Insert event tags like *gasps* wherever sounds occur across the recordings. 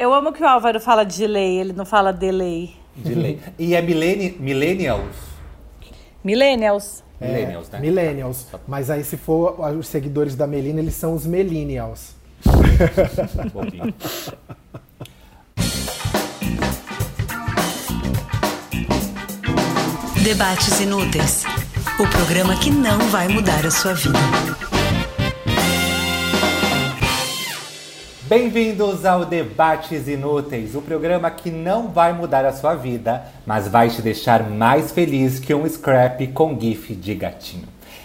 Eu amo que o Álvaro fala de lei, ele não fala delay. De lei. E é millenni millennials? Millennials. É, Millennials, né? Millennials. Mas aí, se for os seguidores da Melina, eles são os Millennials. *laughs* Debates Inúteis o programa que não vai mudar a sua vida. Bem-vindos ao Debates Inúteis, o programa que não vai mudar a sua vida, mas vai te deixar mais feliz que um scrap com gif de gatinho.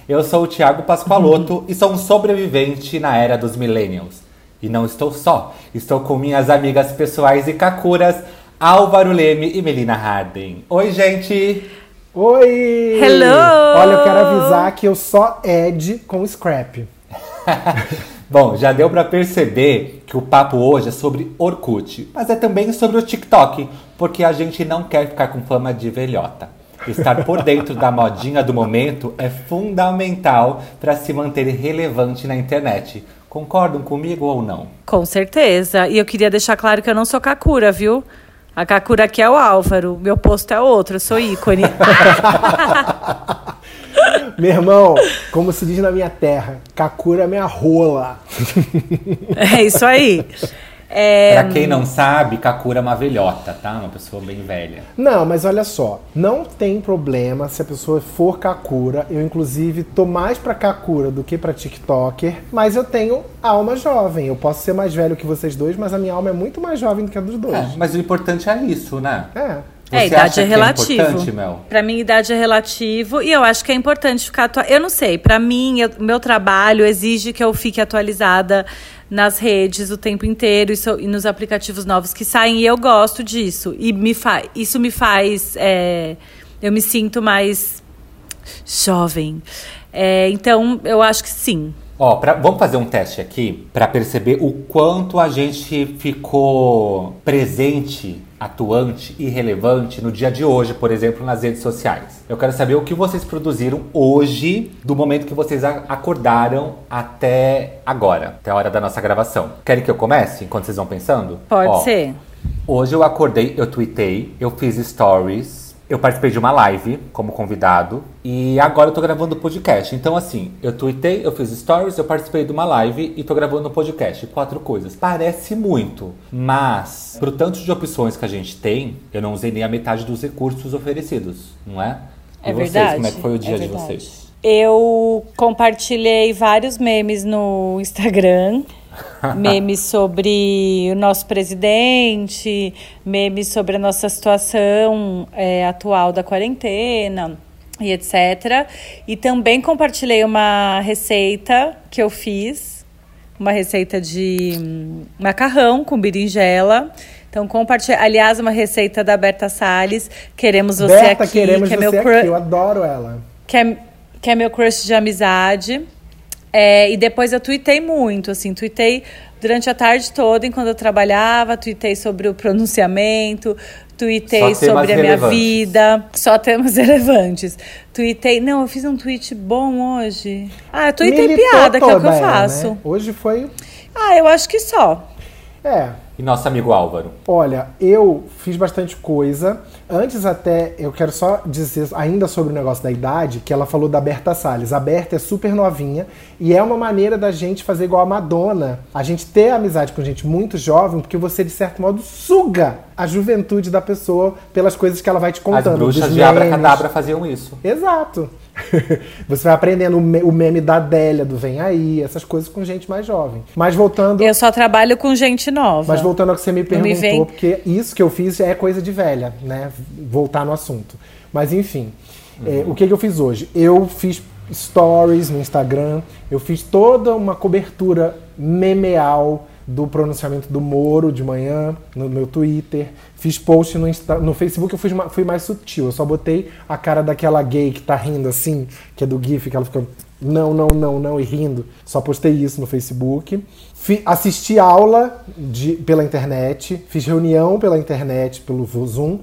Eu sou o Thiago Pascoaloto *laughs* e sou um sobrevivente na era dos millennials. E não estou só, estou com minhas amigas pessoais e kakuras, Álvaro Leme e Melina Harden. Oi, gente! Oi! Hello! Olha, eu quero avisar que eu só Ed com scrap. *laughs* Bom, já deu pra perceber que o papo hoje é sobre Orkut, mas é também sobre o TikTok, porque a gente não quer ficar com fama de velhota. Estar por dentro da modinha do momento é fundamental para se manter relevante na internet. Concordam comigo ou não? Com certeza. E eu queria deixar claro que eu não sou Kakura, viu? A Kakura aqui é o Álvaro, meu posto é outro, eu sou ícone. *laughs* *laughs* Meu irmão, como se diz na minha terra, Kakura é minha rola. *laughs* é isso aí. É... Pra quem não sabe, Kakura é uma velhota, tá? Uma pessoa bem velha. Não, mas olha só, não tem problema se a pessoa for Kakura. Eu, inclusive, tô mais pra Kakura do que pra TikToker, mas eu tenho alma jovem. Eu posso ser mais velho que vocês dois, mas a minha alma é muito mais jovem do que a dos dois. É, mas o importante é isso, né? É. É, Você idade acha é que relativo. É importante, Mel? Pra mim, idade é relativo e eu acho que é importante ficar atualizada. Eu não sei, pra mim, eu- meu trabalho exige que eu fique atualizada nas redes o tempo inteiro e, so- e nos aplicativos novos que saem e eu gosto disso. E me fa isso me faz. é, eu me sinto mais jovem. É, então, eu acho que sim. Ó, pra- vamos fazer um teste aqui pra perceber o quanto a gente ficou presente, atuante e relevante no dia de hoje, por exemplo, nas redes sociais. Eu quero saber o que vocês produziram hoje, do momento que vocês acordaram até agora, até a hora da nossa gravação. Querem que eu comece enquanto vocês vão pensando? Pode Ó, ser. Hoje eu acordei, eu tweetei, eu fiz stories, eu participei de uma live como convidado e agora eu tô gravando o podcast. Então, assim, eu tweetei, eu fiz stories, eu participei de uma live e tô gravando um podcast. Quatro coisas. Parece muito, mas pro tanto de opções que a gente tem, eu não usei nem a metade dos recursos oferecidos, não é? É e vocês, verdade. como é que foi o dia é de vocês? Eu compartilhei vários memes no Instagram. *laughs* memes sobre o nosso presidente, memes sobre a nossa situação é, atual da quarentena e etc. E também compartilhei uma receita que eu fiz, uma receita de hum, macarrão com berinjela. Então, compartilhei. Aliás, uma receita da Berta Salles. Queremos você Berta, aqui, queremos que é você meu aqui. Eu adoro ela. que é, que é meu crush de amizade. É, e depois eu tuitei muito, assim, tuitei durante a tarde toda, enquanto eu trabalhava, tuitei sobre o pronunciamento, tuitei sobre a minha vida, só temas *laughs* relevantes. Tuitei, não, eu fiz um tweet bom hoje. Ah, eu tuitei Militou piada, que é o que eu ela, faço. né? Hoje foi. Ah, eu acho que só. É, E nosso amigo Álvaro? Olha, eu fiz bastante coisa. Antes até, eu quero só dizer ainda sobre o negócio da idade, que ela falou da Berta Salles. A Berta é super novinha e é uma maneira da gente fazer igual a Madonna. A gente ter amizade com gente muito jovem, porque você, de certo modo, suga a juventude da pessoa pelas coisas que ela vai te As contando. bruxas dos de. Abracadabra faziam isso. Exato. *laughs* Você vai aprendendo o me- o meme da Adélia, do Vem Aí, essas coisas com gente mais jovem. Mas voltando Eu só trabalho com gente nova. mas voltando ao que você me perguntou, me vem- porque isso que eu fiz é coisa de velha, né? Voltar no assunto. Mas enfim, é, o que, que eu fiz hoje? Eu fiz stories no Instagram, eu fiz toda uma cobertura memeal do pronunciamento do Moro de manhã no meu Twitter. Fiz post no, Insta- no Facebook, eu fui, fui mais sutil. Eu só botei a cara daquela gay que tá rindo assim, que é do GIF, que ela fica não, não, não, não, e rindo. Só postei isso no Facebook. Fi- assisti aula de, pela internet, fiz reunião pela internet, pelo Zoom.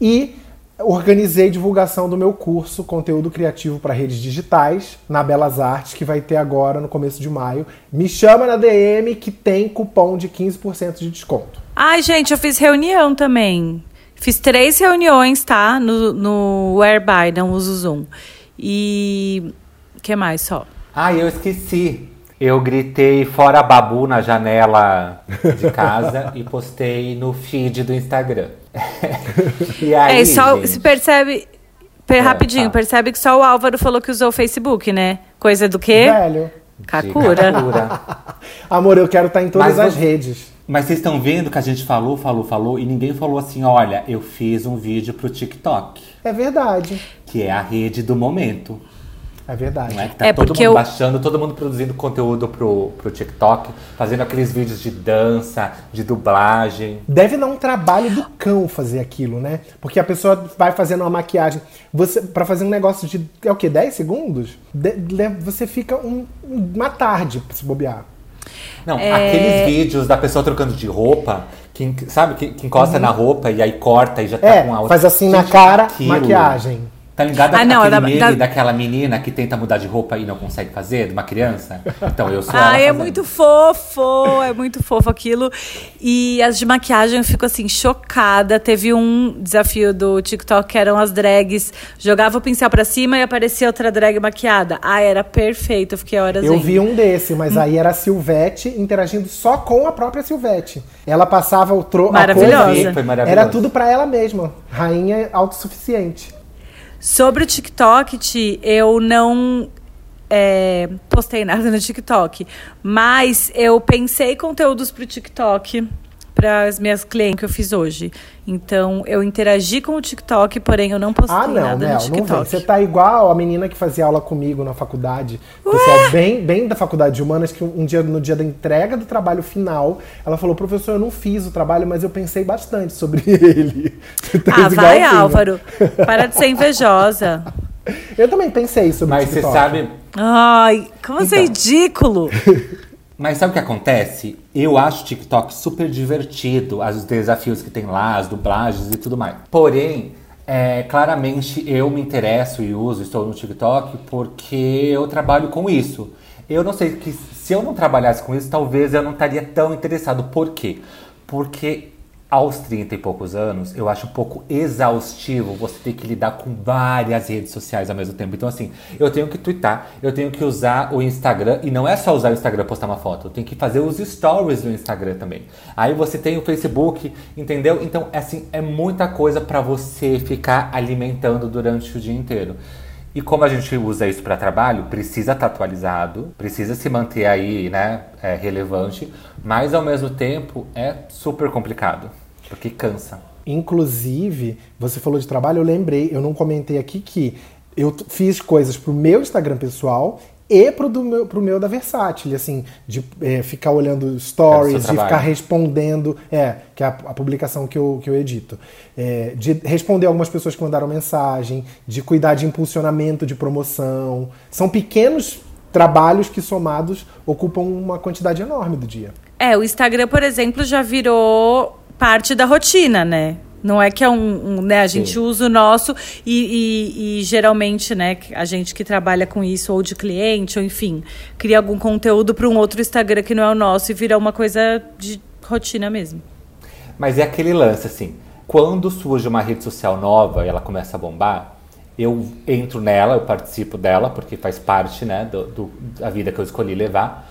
E organizei divulgação do meu curso Conteúdo Criativo para Redes Digitais na Belas Artes, que vai ter agora no começo de maio. Me chama na DM que tem cupom de 15% de desconto. Ai, gente, eu fiz reunião também. Fiz três reuniões, tá? No, no Whereby, não uso Zoom. E. O que mais só? Ah, eu esqueci. Eu gritei fora babu na janela de casa *laughs* e postei no feed do Instagram. *laughs* e aí, é, só gente, se percebe. per- É, rapidinho, tá. percebe que só o Álvaro falou que usou o Facebook, né? Coisa do quê? Velho. Kakura. Kakura. *laughs* Amor, eu quero estar em todas Mas as você- redes. Mas vocês estão vendo que a gente falou, falou, falou e ninguém falou assim: olha, eu fiz um vídeo pro TikTok, É verdade. que é a rede do momento. É verdade. Não é que tá É todo porque mundo eu- baixando, todo mundo produzindo conteúdo pro, pro TikTok, fazendo aqueles vídeos de dança, de dublagem. Deve dar um trabalho do cão fazer aquilo, né? Porque a pessoa vai fazendo uma maquiagem. Você para fazer um negócio de é o quê? 10 segundos? De- le- você fica um- uma tarde pra se bobear. Não, É. aqueles vídeos da pessoa trocando de roupa, que, sabe, que, que encosta na roupa e aí corta e já tá Uhum. É, com a outra. faz assim na Gente, cara, aquilo. maquiagem. Tá ligado Ah, não, aquele da- meme da- daquela menina que tenta mudar de roupa e não consegue fazer, de uma criança? Então, eu sou Ai, ela é muito fofo, é muito fofo aquilo. E as de maquiagem eu fico assim, chocada. Teve um desafio do TikTok que eram as drags. Jogava o pincel pra cima e aparecia outra drag maquiada. Ah, era perfeito, eu fiquei horas Eu vendo. vi um desse, mas aí era a Silvete interagindo só com a própria Silvete. Ela passava o tro a Maravilhosa. coisa- Foi maravilhoso. Era tudo pra ela mesma. Rainha autossuficiente. Sobre o TikTok, Ti, eu não é, postei nada no TikTok. Mas eu pensei conteúdos pro TikTok para as minhas clientes que eu fiz hoje. Então, eu interagi com o TikTok, porém eu não postei Ah, não, nada Mel, no não vem. TikTok. Você tá igual a menina que fazia aula comigo na faculdade. Pessoal bem, bem da faculdade de humanas, que um dia, no dia da entrega do trabalho final, ela falou, professor, eu não fiz o trabalho, mas eu pensei bastante sobre *laughs* ele. Você tá Ah, vai. Álvaro. Para de ser invejosa. *laughs* Eu também pensei sobre Mas o você sabe, Ai, como você é Então. ridículo. Mas sabe o que acontece? Eu acho o TikTok super divertido, os desafios que tem lá, as dublagens e tudo mais. Porém, é, claramente eu me interesso e uso, estou no TikTok porque eu trabalho com isso. Eu não sei que se eu não trabalhasse com isso, talvez eu não estaria tão interessado. Por quê? Porque aos 30 e poucos anos, eu acho um pouco exaustivo você ter que lidar com várias redes sociais ao mesmo tempo. Então, assim, eu tenho que twittar, eu tenho que usar o Instagram, e não é só usar o Instagram postar uma foto, eu tenho que fazer os stories do Instagram também. Aí você tem o Facebook, entendeu? Então, assim, é muita coisa pra você ficar alimentando durante o dia inteiro. E como a gente usa isso para trabalho, precisa estar atualizado, precisa se manter aí, né, é, relevante, mas ao mesmo tempo é super complicado, porque cansa. Inclusive, você falou de trabalho, eu lembrei, eu não comentei aqui que eu fiz coisas pro meu Instagram pessoal e pro, do meu, pro meu da Versátil, assim, de é, ficar olhando É do stories, seu de ficar respondendo, é, que é a, a publicação que eu, que eu edito, É, de responder algumas pessoas que mandaram mensagem, de cuidar de impulsionamento de promoção. São pequenos trabalhos que somados ocupam uma quantidade enorme do dia. É, o Instagram, por exemplo, já virou parte da rotina, né? Não é que é um, um, né? A gente Sim. usa o nosso e, e- e geralmente, né? A gente que trabalha com isso, ou de cliente, ou enfim, cria algum conteúdo para um outro Instagram que não é o nosso e vira uma coisa de rotina mesmo. Mas é aquele lance assim, quando surge uma rede social nova e ela começa a bombar, eu entro nela, eu participo dela, porque faz parte, né, do, do- da vida que eu escolhi levar.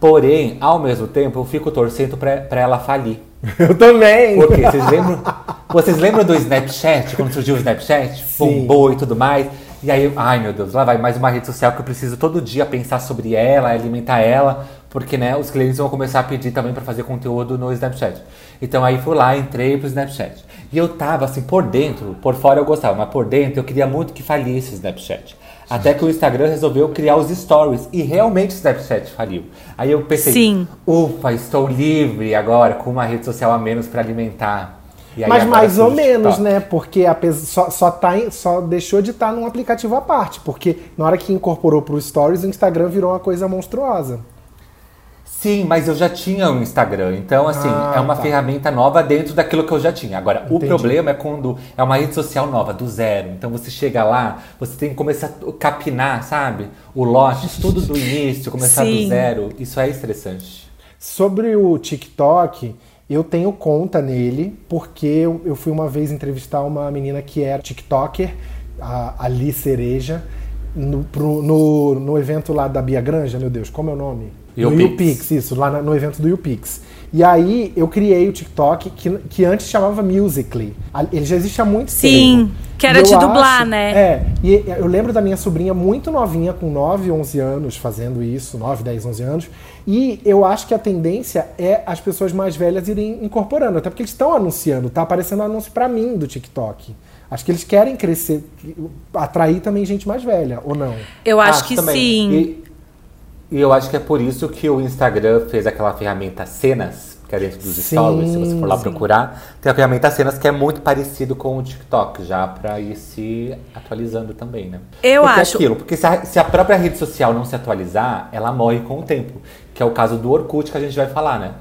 Porém, ao mesmo tempo, eu fico torcendo pra ela falir. *laughs* Eu também! Porque vocês lembram? Vocês lembram do Snapchat, quando surgiu o Snapchat? Sim. Bombou e tudo mais. E aí, ai meu Deus, lá vai mais uma rede social que eu preciso todo dia pensar sobre ela, alimentar ela, porque né, os clientes vão começar a pedir também para fazer conteúdo no Snapchat. Então aí fui lá, entrei pro Snapchat. E eu tava assim, por dentro, por fora eu gostava, mas por dentro eu queria muito que falisse o Snapchat. Até que o Instagram resolveu criar os stories e realmente o Snapchat faliu. Aí eu pensei, Sim. ufa, estou livre agora com uma rede social a menos para alimentar. E aí Mas mais ou menos, né? Porque apes- só, só, tá em- só deixou de estar num aplicativo à parte. Porque na hora que incorporou pro Stories, o Instagram virou uma coisa monstruosa. Sim, mas eu já tinha um Instagram. Então, assim, Ah, é uma tá. ferramenta nova dentro daquilo que eu já tinha. Agora, o Entendi. problema é quando é uma rede social nova, do zero. Então, você chega lá, você tem que começar a capinar, sabe? O lote, tudo do início, começar Sim. do zero. Isso é estressante. Sobre o TikTok, eu tenho conta nele, porque eu, eu fui uma vez entrevistar uma menina que era TikToker, a Ali Cereja, no, pro- no, no evento lá da Bia Granja, meu Deus, como é o nome? No YouPix. YouPix, isso, lá na- no evento do YouPix. E aí eu criei o TikTok, que, que antes chamava Musical.ly. Ele já existe há muito Sim, tempo. que era de eu dublar, acho- né? É, e eu lembro da minha sobrinha muito novinha, com 9, 11 anos, fazendo isso, 9, 10, 11 anos. E eu acho que a tendência é as pessoas mais velhas irem incorporando, até porque eles estão anunciando, tá aparecendo anúncio pra mim do TikTok. Acho que eles querem crescer, atrair também gente mais velha, ou não? Eu acho, que também. sim. E, e eu acho que é por isso que o Instagram fez aquela ferramenta Cenas, que é dentro dos Sim, stories, se você for lá sim. procurar. Tem a ferramenta Cenas que é muito parecido com o TikTok, já pra ir se atualizando também, né? Eu porque é acho- aquilo, porque se a, se a própria rede social não se atualizar, ela morre com o tempo. Que é o caso do Orkut que a gente vai falar, né?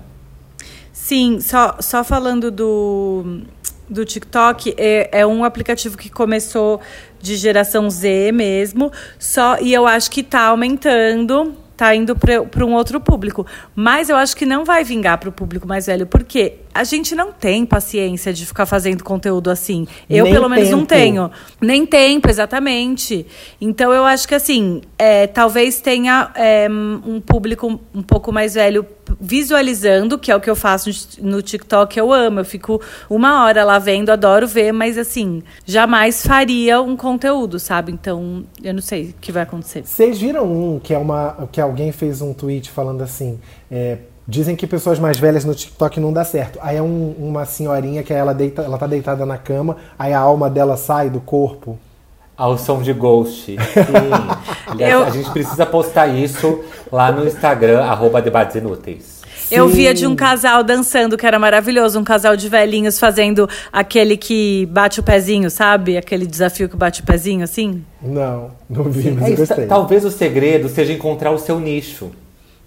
Sim, só, só falando do, do TikTok, é, é um aplicativo que começou de geração Z mesmo, só e eu acho que tá aumentando, tá indo para um outro público. Mas eu acho que não vai vingar para o público mais velho, porque a gente não tem paciência de ficar fazendo conteúdo assim. Eu, Nem pelo menos, não tenho. Nem tempo, exatamente. Então, eu acho que, assim, é, talvez tenha é, um público um pouco mais velho visualizando, que é o que eu faço no TikTok, eu amo. Eu fico uma hora lá vendo, adoro ver, mas, assim, jamais faria um conteúdo, sabe? Então, eu não sei o que vai acontecer. Vocês viram um que é uma que alguém fez um tweet falando assim, é, dizem que pessoas mais velhas no TikTok não dá certo. Aí é um- uma senhorinha que ela deita, ela tá deitada na cama, aí a alma dela sai do corpo. Ao som de Ghost. Sim. *laughs* Aliás, Eu- A gente precisa postar isso lá no Instagram, arroba debates inúteis. Eu via de um casal dançando, que era maravilhoso. Um casal de velhinhos fazendo aquele que bate o pezinho, sabe? Aquele desafio que bate o pezinho, assim. Não, não vi, mas É gostei. talvez o segredo seja encontrar o seu nicho.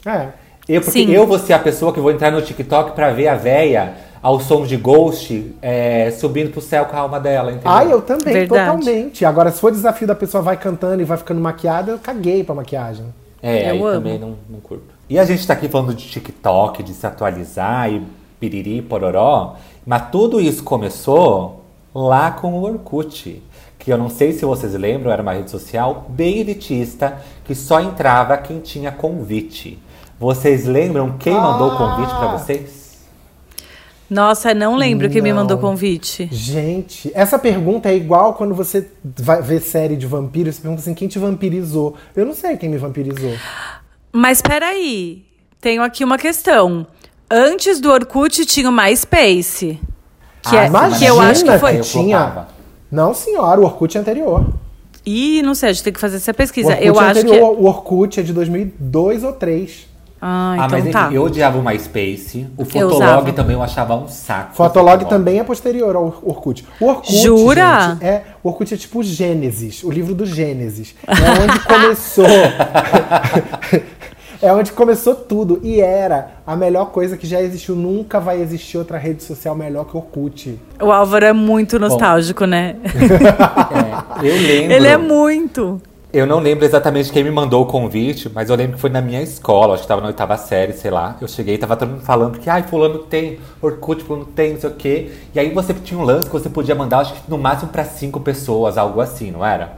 É. Eu, porque Sim. eu vou ser a pessoa que vou entrar no TikTok pra ver a véia ao som de Ghost é, subindo pro céu com a alma dela, entendeu? Ah, eu também, Verdade. totalmente. Agora, se for desafio da pessoa vai cantando e vai ficando maquiada, eu caguei pra maquiagem. É, Eu aí amo. também não, não curto. E a gente tá aqui falando de TikTok, de se atualizar e piriri, pororó. Mas tudo isso começou lá com o Orkut. Que eu não sei se vocês lembram, era uma rede social bem elitista, que só entrava quem tinha convite. Vocês lembram quem mandou o convite pra vocês? Nossa, não lembro quem me Não. mandou convite. Gente, essa pergunta é igual quando você vai ver série de vampiros, você pergunta assim, quem te vampirizou? Eu não sei quem me vampirizou. Mas peraí, tenho aqui uma questão. Antes do Orkut tinha o MySpace. Que, Ah, é, Imagina que eu acho que que foi. Eu tinha. Não, senhora, o Orkut é anterior. Ih, não sei, a gente tem que fazer essa O pesquisa. Orkut Eu é acho que. anterior, o Orkut é de 2002 ou 2003. Ah, Ah, então mas enfim, tá. eu odiava o MySpace. O. Fotolog também eu achava um saco. Fotolog também é posterior ao Orkut. O Orkut, Jura? gente, é, o Orkut é tipo o Gênesis, o livro do Gênesis. É onde começou. *laughs* é onde começou tudo. E era a melhor coisa que já existiu. Nunca vai existir outra rede social melhor que o Orkut. O Álvaro é muito nostálgico, né? *laughs* É, eu lembro. Ele é muito. Eu não lembro exatamente quem me mandou o convite, mas eu lembro que foi na minha escola, acho que tava na oitava série, sei lá. Eu cheguei e tava todo mundo falando que, ai, fulano tem, Orkut, fulano tem, não sei o quê. E aí você tinha um lance que você podia mandar, acho que no máximo pra cinco pessoas, algo assim, não era?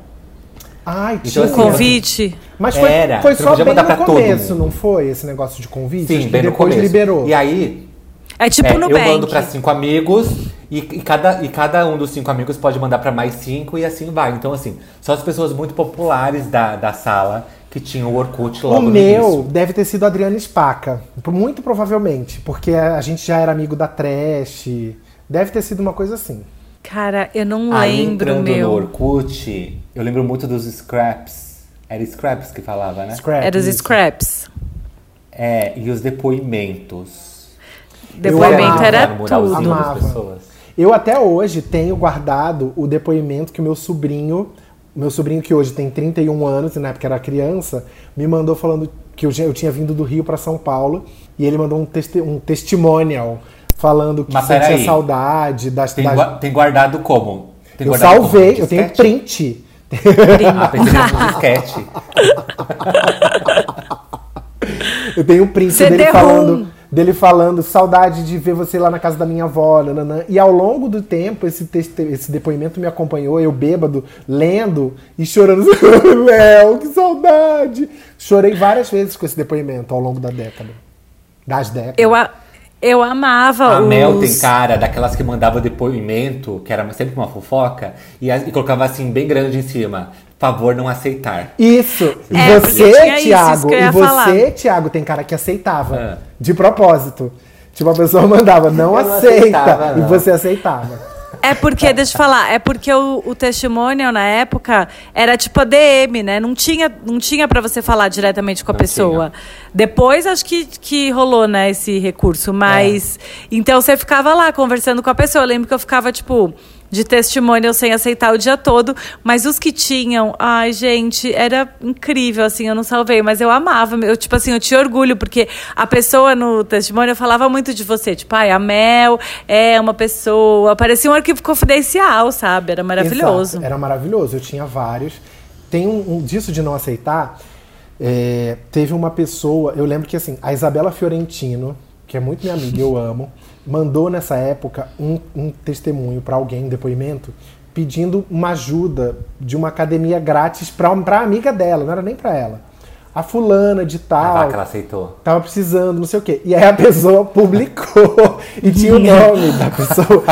Ai, Então, tinha. assim, Convite. Mas foi, Era, foi só bem mandar no começo, não foi? Esse negócio de convite? Sim, que bem no depois começo. liberou. E aí, É tipo é, no eu mando pra cinco amigos e, e cada, e cada um dos cinco amigos pode mandar pra mais cinco e assim vai. Então, assim, só as pessoas muito populares da, da sala que tinham o Orkut logo O no meu início. deve ter sido Adriana Spaca. Muito provavelmente. Porque a gente já era amigo da Trash. Deve ter sido uma coisa assim. Cara, eu não Aí lembro entrando meu. no Orkut, eu lembro muito dos Scraps. Era Scraps que falava, né? Scrap, Era os scraps. É, e os depoimentos. Depoimento era tudo. Amava. Eu até hoje tenho guardado o depoimento que o meu sobrinho, meu sobrinho que hoje tem 31 anos e na época era criança, me mandou falando porque eu, já- eu tinha vindo do Rio para São Paulo e ele mandou um, testi um testimonial falando que Mas sentia saudade das, Tem, das- gua- tem guardado como? Tem Eu guardado como? salvei, eu tenho Disquete? print. Ah, pensei que era um disquete. *laughs* Eu tenho um print dele falando, dele falando saudade de ver você lá na casa da minha avó. nananã. E ao longo do tempo, esse, teste- esse depoimento me acompanhou, eu bêbado, lendo e chorando. *laughs* Léo, que saudade! Chorei várias vezes com esse depoimento ao longo da década. Das décadas. Eu, a- eu amava A os... Mel tem cara daquelas que mandava depoimento, que era sempre uma fofoca, e, a- e colocava assim, bem grande em cima. Favor não aceitar. Isso. E É, você, tinha eu e você. Thiago, tem cara que aceitava. Ah. De propósito. Tipo, a pessoa *laughs* mandava, não Eu não aceita. aceitava, e não. você aceitava. É porque, *laughs* deixa eu falar, é porque o, o testemunho na época era tipo a DM, né? Não tinha, não tinha para você falar diretamente com a Não pessoa. Depois acho que, que rolou, né, esse recurso. Mas. Então você ficava lá conversando com a pessoa. Eu lembro que eu ficava, tipo, de testemunho sem aceitar o dia todo. Mas os que tinham, ai, gente, era incrível, assim, eu não salvei, mas eu amava. Eu, tipo assim, eu tinha orgulho, porque a pessoa no testemunho falava muito de você. Tipo, ai, a Mel é uma pessoa. Parecia um arquivo confidencial, sabe? Era maravilhoso. Exato, Era maravilhoso. Eu tinha vários. Tem um, um disso de não aceitar. é, teve uma pessoa, eu lembro que assim, a Isabela Fiorentino, que é muito minha amiga, eu amo, *laughs* mandou nessa época um, um testemunho para alguém, um depoimento, pedindo uma ajuda de uma academia grátis para pra amiga dela, não era nem para ela. A fulana de A tal. vaca ela aceitou. Tava precisando, não sei o quê. E aí a pessoa publicou *laughs* e tinha o nome da pessoa.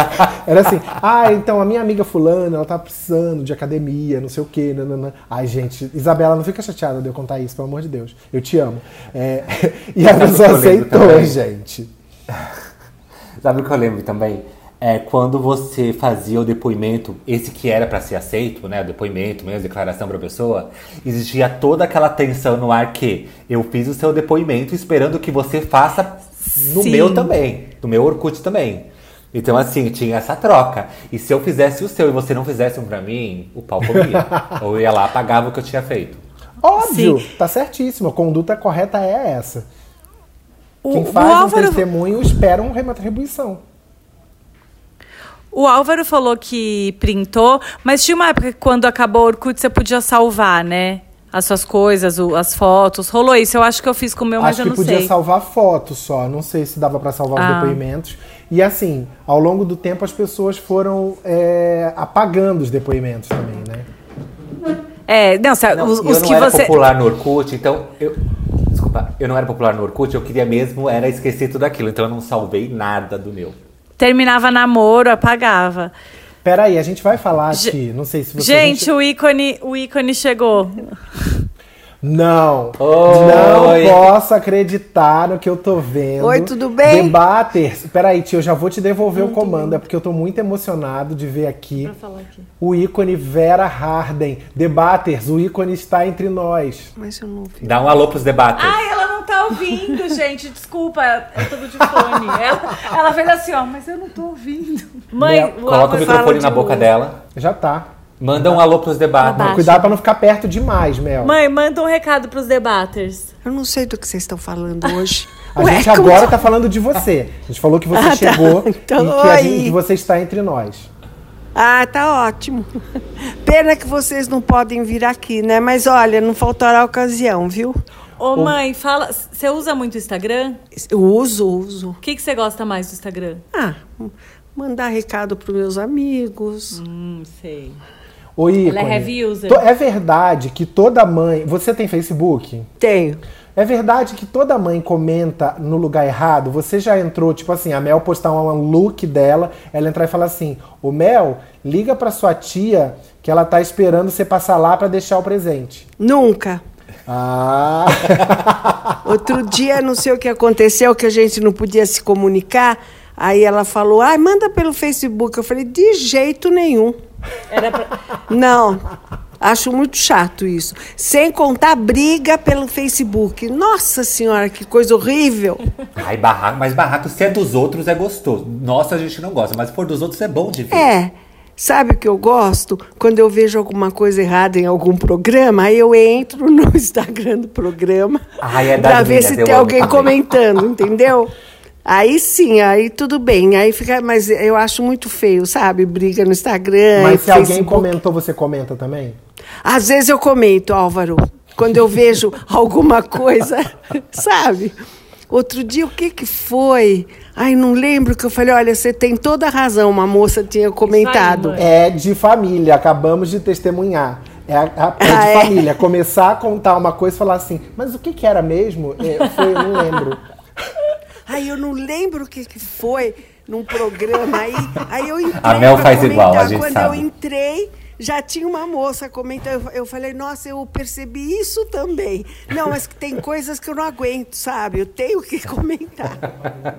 Era assim, ah, então a minha amiga fulana, ela tava precisando de academia, não sei o quê. Nanana. Ai, gente, Isabela, não fica chateada de eu contar isso, pelo amor de Deus. Eu te amo. É, *laughs* e a que pessoa aceitou, também? gente. Sabe o que eu lembro também? É quando você fazia o depoimento, esse que era pra ser aceito, né? O depoimento mesmo, declaração pra pessoa, existia toda aquela tensão no ar que eu fiz o seu depoimento esperando que você faça no Sim. meu também, no meu Orkut também. Então, assim, tinha essa troca. E se eu fizesse o seu e você não fizesse um pra mim, o pau comia. Ou *laughs* eu ia lá, apagava o que eu tinha feito. Óbvio, Sim. tá certíssimo. A conduta correta é essa. O, Quem o faz um Álvaro, testemunho espera uma retribuição. o Álvaro falou que printou, mas tinha uma época que quando acabou o Orkut você podia salvar, né? As suas coisas, o- as fotos. Rolou isso. Eu acho que eu fiz com o meu, mas Acho eu que não podia sei. salvar fotos só. Não sei se dava pra salvar Ah. os depoimentos. E assim, ao longo do tempo as pessoas foram é, apagando os depoimentos também, né? É, não, se- Não, os, eu os não que era você. popular no Orkut, então eu. Desculpa, eu não era popular no Orkut, eu queria mesmo era esquecer tudo aquilo, então eu não salvei nada do meu. Terminava namoro, apagava. Peraí, a gente vai falar aqui. Não sei se você. Gente, o ícone, o ícone chegou. Não. Oi. Não posso acreditar no que eu tô vendo. Oi, tudo bem? Debaters. Peraí, tio, eu já vou te devolver o comando. É porque eu tô muito emocionado de ver aqui o ícone Vera Harden. Debaters, o ícone está entre nós. Mas eu não vi. Dá um alô pros debates. Ai, ela não tá ouvindo, *laughs* gente. Desculpa, eu tô de fone. Ela, ela fez assim, ó, mas eu não tô ouvindo. Mãe, Coloca o microfone na boca novo. dela. Já tá. Manda um alô pros. Abaixa. Cuidado pra não ficar perto demais, Mel. Mãe, manda um recado pros debaters. Eu não sei do que vocês estão falando hoje. *laughs* A Ué, gente como- agora tá falando de você. A gente falou que você Ah, tá. chegou *laughs* Então, e que, a gente- que você está entre nós. Ah, tá ótimo. Pena que vocês não podem vir aqui, né? Mas olha, não faltará ocasião, viu? Ô, mãe, fala. Você usa muito o Instagram? Eu uso, uso. O que, que você gosta mais do Instagram? Ah, mandar recado pros meus amigos. Hum, sei. Ô, ícone, Ela é heavy user. É verdade que toda mãe. Você tem Facebook? Tenho. É verdade que toda mãe comenta no lugar errado. Você já entrou, tipo assim, a Mel postar um look dela, ela entrar e falar assim: Ô Mel, liga pra sua tia que ela tá esperando você passar lá pra deixar o presente. Nunca. Ah! *laughs* Outro dia, não sei o que aconteceu, que a gente não podia se comunicar. Aí ela falou, ai, manda pelo Facebook. Eu falei, de jeito nenhum. Pra... Não, acho muito chato isso. Sem contar briga pelo Facebook. Nossa senhora, que coisa horrível. Ai, barraco. Mas barraco, se é dos outros, é gostoso. Nossa, a gente não gosta, mas se for dos outros, é bom de ver. É, Sabe o que eu gosto? Quando eu vejo alguma coisa errada em algum programa, aí eu entro no *laughs* Instagram do programa Ai, é para ver se tem alguém também. comentando, entendeu? *laughs* Aí sim, aí tudo bem. Aí fica, mas eu acho muito feio, sabe? Briga no Instagram. Mas se alguém Facebook. comentou, você comenta também? Às vezes eu comento, Álvaro, quando eu vejo *laughs* alguma coisa, sabe? Outro dia, o que que foi? Ai, não lembro que eu falei, olha, você tem toda a razão, uma moça tinha comentado. mãe. É de família, acabamos de testemunhar. É, a- a- é de Ah, é? família. Começar a contar uma coisa e falar assim, mas o que, que era mesmo? É, foi, eu não lembro. *laughs* Ai, eu não lembro o que, que foi num programa. Aí, aí eu entrei. A Mel pra faz igual, a comentar. gente Quando sabe. eu entrei, já tinha uma moça comentando. Eu- Eu falei, nossa, eu percebi isso também. Não, mas que tem coisas que eu não aguento, sabe? Eu tenho que *laughs* comentar.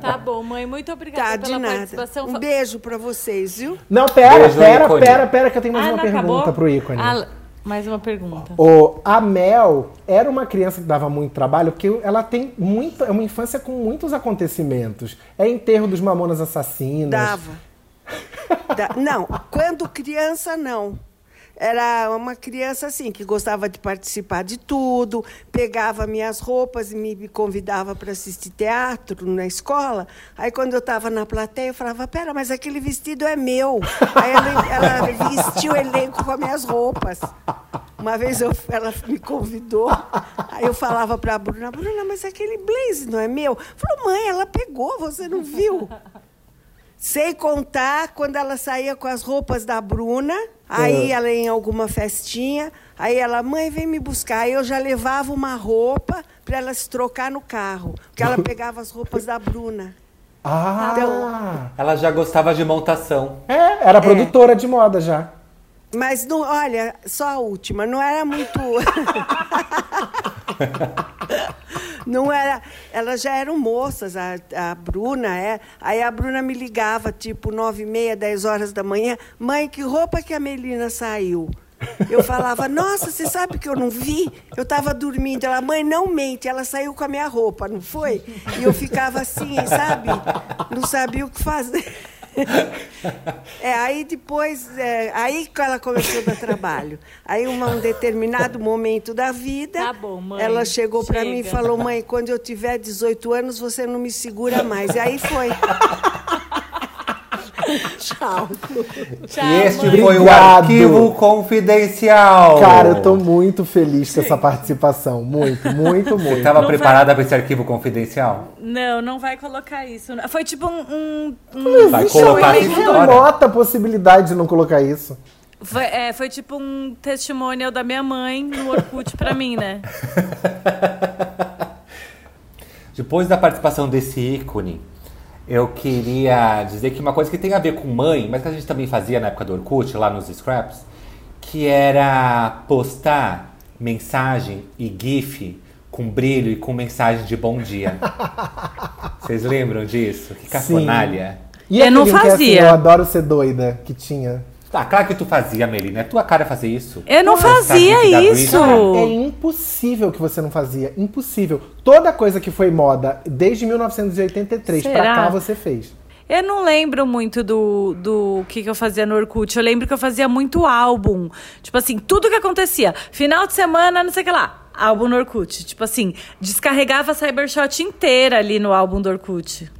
Tá bom, mãe, muito obrigada Tá, de pela nada. participação. Um beijo pra vocês, viu? Não, pera, Beijo, pera, ícone. pera, pera, que eu tenho mais Ah, uma pergunta acabou? pro ícone. Ah, mais uma pergunta. O, a Mel era uma criança que dava muito trabalho, porque ela tem muita, é uma infância com muitos acontecimentos. É enterro dos mamonas assassinas. Dava. Da- Não, quando criança, não. Era uma criança assim, que gostava de participar de tudo, pegava minhas roupas e me convidava para assistir teatro na escola. Aí, quando eu estava na plateia, eu falava: Pera, mas aquele vestido é meu. Aí ela, ela vestiu o elenco com as minhas roupas. Uma vez eu- ela me convidou, aí eu falava para a Bruna: Bruna, mas aquele blaze não é meu? Falou: Mãe, ela pegou, você não viu? Sem contar quando ela saía com as roupas da Bruna, aí ela ia em alguma festinha, aí ela, mãe, vem me buscar. Aí eu já levava uma roupa para ela se trocar no carro, porque ela *laughs* pegava as roupas da Bruna. Ah! Ela já gostava de montação. É, era produtora de moda já. Mas não, olha, só a última, não era muito. *laughs* não era. Elas já eram moças, a, a Bruna, é. Aí a Bruna me ligava, tipo, nove e meia, dez horas da manhã. Mãe, que roupa que a Melina saiu? Eu falava, nossa, você sabe que eu não vi? Eu estava dormindo. Ela, mãe, não mente, ela saiu com a minha roupa, não foi? E eu ficava assim, sabe? Não sabia o que fazer. *laughs* É, aí depois, é, aí que ela começou a dar trabalho. Aí uma, um determinado momento da vida, Tá bom, mãe, ela chegou para mim e falou, mãe, quando eu tiver 18 anos, você não me segura mais. E aí foi. *laughs* *laughs* Tchau. Tchau, e este mãe. foi o arquivo confidencial. Cara, eu tô muito feliz com essa participação. Muito, muito, Você muito. estava Não preparada para esse arquivo confidencial? Não, não vai colocar isso. Foi tipo um. um- um- Vai colocar fora. remota possibilidade de não colocar isso. foi, é, foi tipo um testemunho da minha mãe no Orkut pra mim, né? *laughs* Depois da participação desse ícone, eu queria dizer que uma coisa que tem a ver com mãe, mas que a gente também fazia na época do Orkut, lá nos Scraps, que era postar mensagem e GIF com brilho e com mensagem de bom dia. *laughs* Vocês lembram disso? Que cafonalha. E Eu não é assim, fazia. eu adoro ser doida, que tinha. Ah, claro que tu fazia, Melina. É tua cara fazer isso. Eu não Postar fazia GIF da isso. É impossível que você não fazia. Impossível. Toda coisa que foi moda desde 1983 pra Será? cá você fez. Eu não lembro muito do, do que, que eu fazia no Orkut. Eu lembro que eu fazia muito álbum. Tipo assim, tudo que acontecia. Final de semana, não sei o que lá. Álbum no Orkut. Tipo assim, descarregava a Cybershot inteira ali no álbum do Orkut.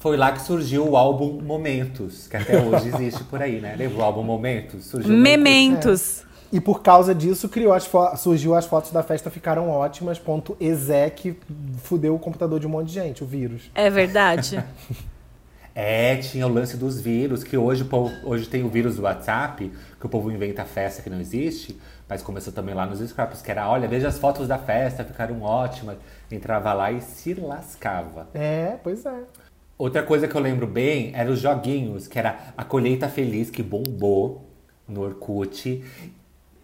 Foi lá que surgiu o álbum Momentos, que até hoje *laughs* existe por aí, né? Lembra o álbum Momentos? Surgiu Mementos. E por causa disso criou as surgiu as fotos da festa ficaram ótimas. Ponto exe que fudeu o computador de um monte de gente, o vírus. É verdade. *laughs* É, tinha o lance dos vírus, que hoje, povo- hoje tem o vírus do WhatsApp, que o povo inventa festa que não existe, mas começou também lá nos scraps, que era, olha, veja as fotos da festa, ficaram ótimas. Entrava lá e se lascava. É, pois é. Outra coisa que eu lembro bem era os joguinhos, que era a colheita feliz que bombou no Orkut.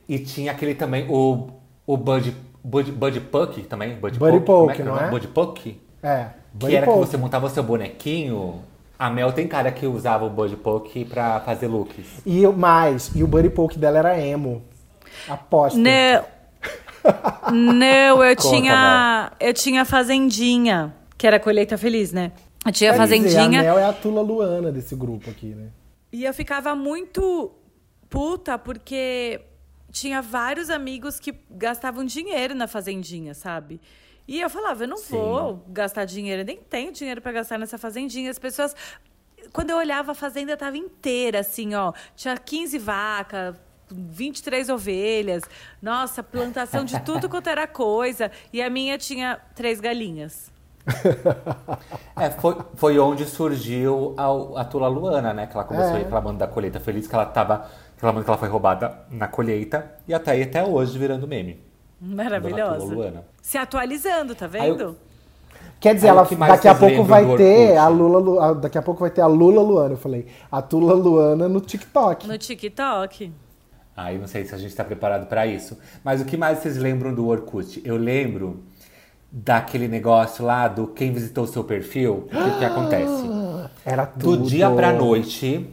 E tinha aquele também, o, o Bud, Bud, Bud Puck também. Bud, Buddy Puck, como Poke, que não é? Bud Puck? É. Que era que Poke. você montava o seu bonequinho. A Mel tem cara que usava o Bud Puck pra fazer looks. E o mais, e o buddy poke dela era emo. Aposta. Não. Não, *laughs* eu Conta, tinha. Eu tinha Fazendinha, que era colheita feliz, né? Tinha Quer dizer, Fazendinha. a Mel é a Tula Luana desse grupo aqui, né? E eu ficava muito puta porque tinha vários amigos que gastavam dinheiro na fazendinha, sabe? E eu falava, eu não Sim. vou gastar dinheiro, eu nem tenho dinheiro para gastar nessa fazendinha. As pessoas. Quando eu olhava, a fazenda tava inteira, assim, ó. Tinha 15 vacas, 23 ovelhas. Nossa, plantação de tudo quanto era coisa. E a minha tinha três galinhas. *laughs* É, foi, foi onde surgiu a, a Tula Luana, né? Que ela começou É. reclamando da colheita feliz, que ela tava reclamando que ela foi roubada na colheita. E até aí, até hoje, virando meme. Maravilhosa. Luana. Se atualizando, tá eu- vendo? Quer dizer, Aí, ela, daqui a pouco vai ter a Lula, Lu- daqui a pouco vai ter a Lula Luana, eu falei. A Tula Luana no TikTok. No TikTok. Aí não sei se a gente tá preparado pra isso. Mas o que mais vocês lembram do Orkut? Eu lembro daquele negócio lá do quem visitou o seu perfil. O que, que acontece? *gasps* Era tudo. Do dia pra noite,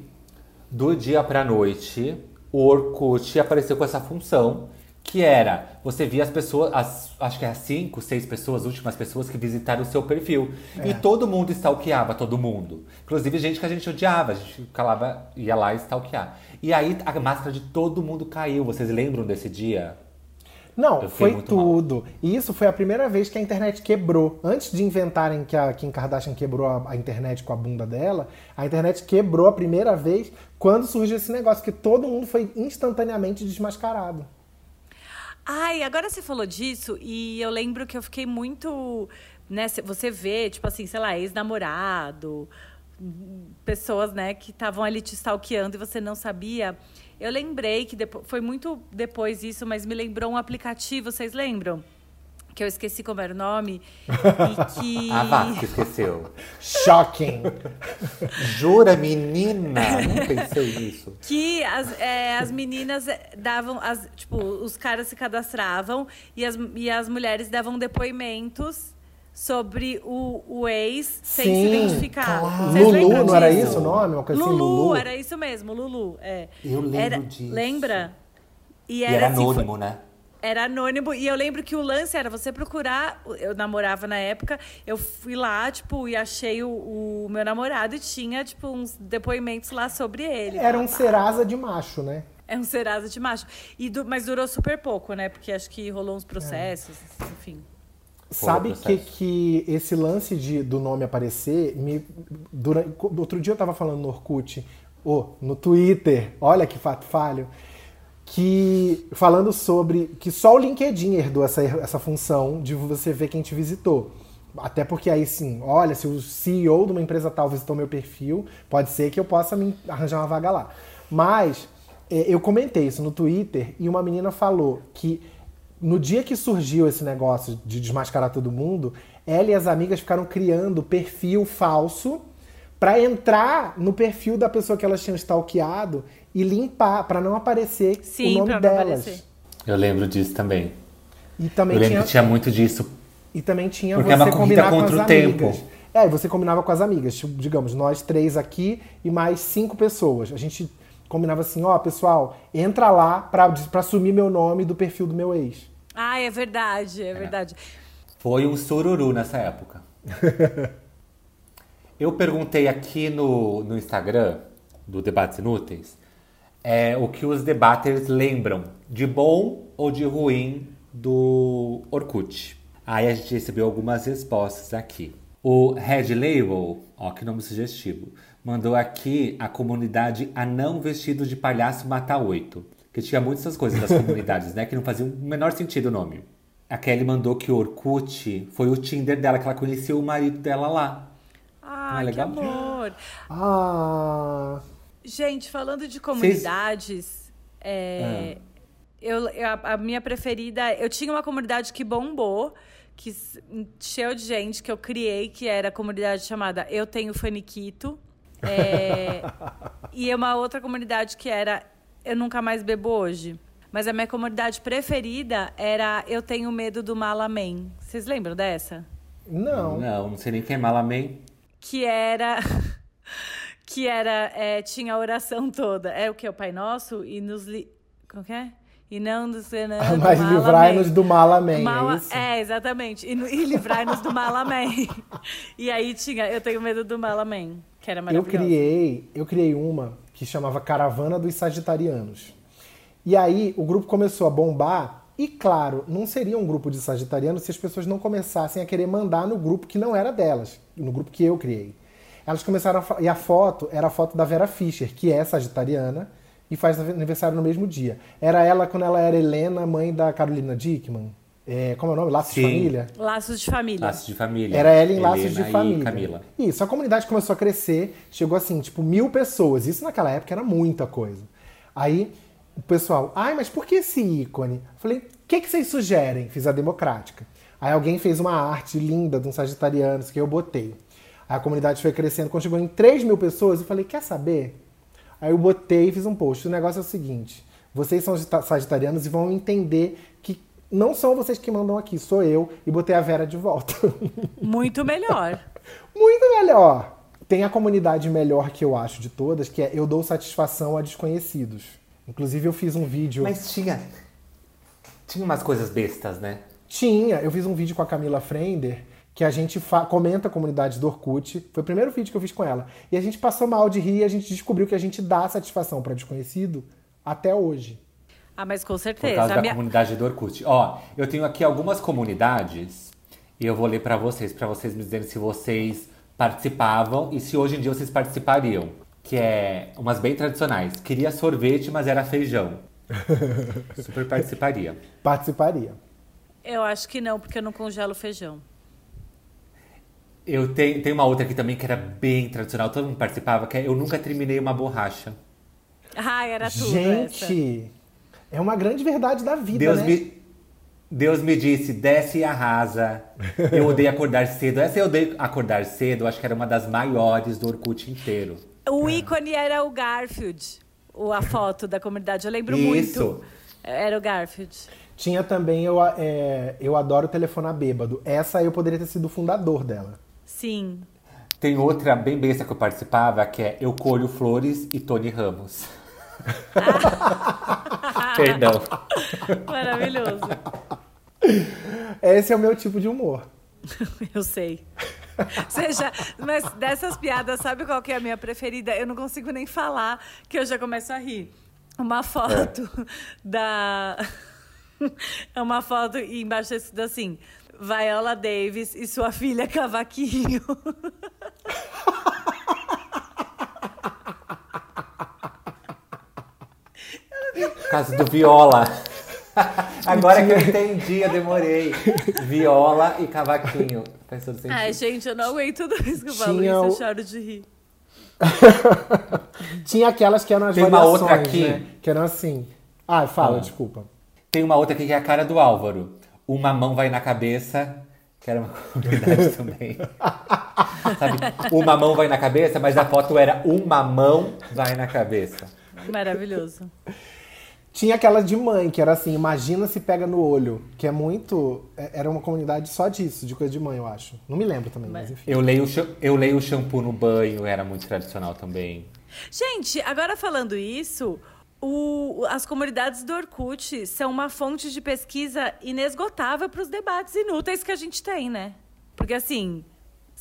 do dia pra noite, o Orkut apareceu com essa função que era, você via as pessoas, as, acho que é as cinco, seis pessoas, últimas pessoas que visitaram o seu perfil. E todo mundo stalkeava todo mundo. Inclusive gente que a gente odiava, a gente calava, ia lá stalkear. E aí a máscara de todo mundo caiu. Vocês lembram desse dia? Não, foi muito mal. tudo. E isso foi a primeira vez que a internet quebrou. Antes de inventarem que a Kim Kardashian quebrou a, a internet com a bunda dela, a internet quebrou a primeira vez quando surgiu esse negócio, que todo mundo foi instantaneamente desmascarado. Ai, agora você falou disso e eu lembro que eu fiquei muito. Né, cê- você vê, tipo assim, sei lá, ex-namorado, pessoas, né, que estavam ali te stalkeando e você não sabia. Eu lembrei que depois, foi muito depois isso, mas me lembrou um aplicativo, vocês lembram? Que eu esqueci como era o nome. e *laughs* que. A Vasco esqueceu. Shocking! Jura, menina? Não pensei nisso. Que as, é, as meninas é, davam, as, tipo, os caras se cadastravam e as, e as mulheres davam depoimentos sobre o, o ex sem se Sim, identificar. claro. Vocês Lulu, não era isso o nome? Uma coisa assim, Lulu, Lulu? era isso mesmo, Lulu. É. Eu lembro Era- disso. Lembra? E E era assim, foi- anônimo, né? era anônimo. E eu lembro que o lance era você procurar. Eu namorava na época, eu fui lá, tipo, e achei o, o meu namorado e tinha, tipo, uns depoimentos lá sobre ele. Era um. Serasa de macho, né? É um Serasa de macho. E du- mas durou super pouco, né? Porque acho que rolou uns processos, enfim. Sabe o que, que esse lance de, do nome aparecer, me, durante, outro dia eu tava falando no Orkut, ou no Twitter, olha que fato falho, que falando sobre que só o LinkedIn herdou essa, essa função de você ver quem te visitou. Até porque aí sim, olha, se o CEO de uma empresa tal visitou meu perfil, pode ser que eu possa me arranjar uma vaga lá. Mas é, eu comentei isso no Twitter e uma menina falou que no dia que surgiu esse negócio de desmascarar todo mundo, ela e as amigas ficaram criando perfil falso pra entrar no perfil da pessoa que elas tinham stalkeado e limpar, pra não aparecer Sim, o nome delas. aparecer. Eu lembro disso também. E também Eu lembro tinha, que tinha muito disso. e também tinha Porque você é uma combinar com contra as o tempo. amigas. É, você combinava com as amigas, tipo, digamos, nós três aqui e mais cinco pessoas. A gente combinava assim, ó, pessoal, entra lá pra, pra sumir meu nome do perfil do meu ex. Ah, é verdade, é verdade. Foi um sururu nessa época. *laughs* Eu perguntei aqui no, no Instagram do Debates Inúteis é, o que os debaters lembram de bom ou de ruim do Orkut. Aí a gente recebeu algumas respostas aqui. O Red Label, ó, que nome sugestivo, mandou aqui a comunidade Anão Vestido de Palhaço Mata Oito. Que tinha muitas essas coisas das comunidades, né? Que não fazia o menor sentido o nome. A Kelly mandou que o Orkut foi o Tinder dela, que ela conheceu o marido dela lá. Ah, Ah, que legal. amor. Ah, Gente, falando de comunidades, é, eu, eu- a, a minha preferida, eu tinha uma comunidade que bombou, que cheio de gente que eu criei, que era a comunidade chamada Eu Tenho Faniquito. É, *laughs* e uma outra comunidade que era Eu Nunca Mais Bebo Hoje. Mas a minha comunidade preferida era Eu Tenho Medo do Malaman. Vocês lembram dessa? não. Não, não sei nem quem é Malamém. que era *laughs* que era é, tinha a oração toda é o que o Pai Nosso e nos li... como que é e não nos *laughs* não, Mas livrai-nos do mal, amém. Mal, é isso? é, exatamente. E, e livrai-nos do mal, amém. *laughs* E aí tinha, eu tenho medo do mal, amém. Que era Eu maravilhosa. criei, eu criei uma que chamava Caravana dos Sagitarianos. E aí o grupo começou a bombar. E claro, não seria um grupo de sagitarianos se as pessoas não começassem a querer mandar no grupo que não era delas, no grupo que eu criei. Elas começaram a. E a foto era a foto da Vera Fischer, que é sagitariana e faz aniversário no mesmo dia. Era ela quando ela era Helena, mãe da Carolina Dickman. É, como é o nome? Laços de Sim. Família? Laços de família. Laços de família. Era ela em Laços Helena de e Família. Camila. Isso, a comunidade começou a crescer, chegou assim, tipo, mil pessoas. Isso naquela época era muita coisa. Aí o pessoal, ai, mas por que esse ícone? Falei, o que, que vocês sugerem? Fiz a democrática. Aí alguém fez uma arte linda de um sagitariano, isso que eu botei. Aí a comunidade foi crescendo, quando chegou em 3 mil pessoas, eu falei, quer saber? Aí eu botei e fiz um post. O negócio é o seguinte: vocês são sagita- sagitarianos e vão entender que não são vocês que mandam aqui, sou eu, e botei a Vera de volta. *laughs* Muito melhor. Muito melhor. Tem a comunidade melhor que eu acho de todas, que é eu dou satisfação a desconhecidos. Inclusive eu fiz um vídeo. Mas tinha. Tinha umas coisas bestas, né? Tinha, eu fiz um vídeo com a Camila Frender, que a gente fa- comenta a comunidade do Orkut. Foi o primeiro vídeo que eu fiz com ela. E a gente passou mal de rir e a gente descobriu que a gente dá satisfação para desconhecido até hoje. Ah, mas com Por certeza. causa A da minha- comunidade do Orkut. Ó, eu tenho aqui algumas comunidades e eu vou ler pra vocês, pra vocês me dizerem se vocês participavam e se hoje em dia vocês participariam. Que é umas bem tradicionais. Queria sorvete, mas era feijão. *laughs* Super participaria. Participaria. Eu acho que não, porque eu não congelo feijão. Eu tenho, tenho uma outra aqui também que era bem tradicional, todo mundo participava, que é Eu Nunca Terminei Uma Borracha. Ah, era tudo essa. É uma grande verdade da vida, Deus né? me, Deus me disse, desce e arrasa. Eu odeio acordar cedo. Essa eu odeio acordar cedo, acho que era uma das maiores do Orkut inteiro. O ícone era o Garfield, a foto da comunidade. Eu lembro Isso. muito. Era o Garfield. Tinha também eu, é, eu adoro telefonar bêbado. Essa eu poderia ter sido o fundador dela. Sim. Tem outra bem besta que eu participava, que é Eu Colho Flores e Tony Ramos. *laughs* Perdão. Maravilhoso. Esse é o meu tipo de humor. *laughs* Eu sei. Seja, mas dessas piadas, sabe qual que é a minha preferida? Eu não consigo nem falar, que eu já começo a rir. Uma foto da. É *laughs* uma foto e embaixo tá escrito assim: Viola Davis e sua filha Cavaquinho. Caso do Viola. *laughs* Agora que eu entendi, eu demorei. Viola e cavaquinho. Faz todo sentido. Ai, gente, eu não aguento tudo isso que eu falo Tinha isso, eu o- choro de rir. *laughs* Tinha aquelas que eram as Tem uma outra aqui. né? Que eram assim. Ah, fala, Ah. desculpa. Tem uma outra aqui que é a cara do Álvaro. Uma mão vai na cabeça, que era uma comunidade *laughs* também. Sabe? Uma mão vai na cabeça, mas a foto era uma mão vai na cabeça. Maravilhoso. Tinha aquela de mãe, que era assim, imagina se pega no olho. Que é muito. é- Era uma comunidade só disso, de coisa de mãe, eu acho. Não me lembro também, mas enfim. Eu leio, eu leio o shampoo no banho, era muito tradicional também. Gente, agora falando isso, o- as comunidades do Orkut são uma fonte de pesquisa inesgotável para os debates inúteis que a gente tem, né? Porque assim,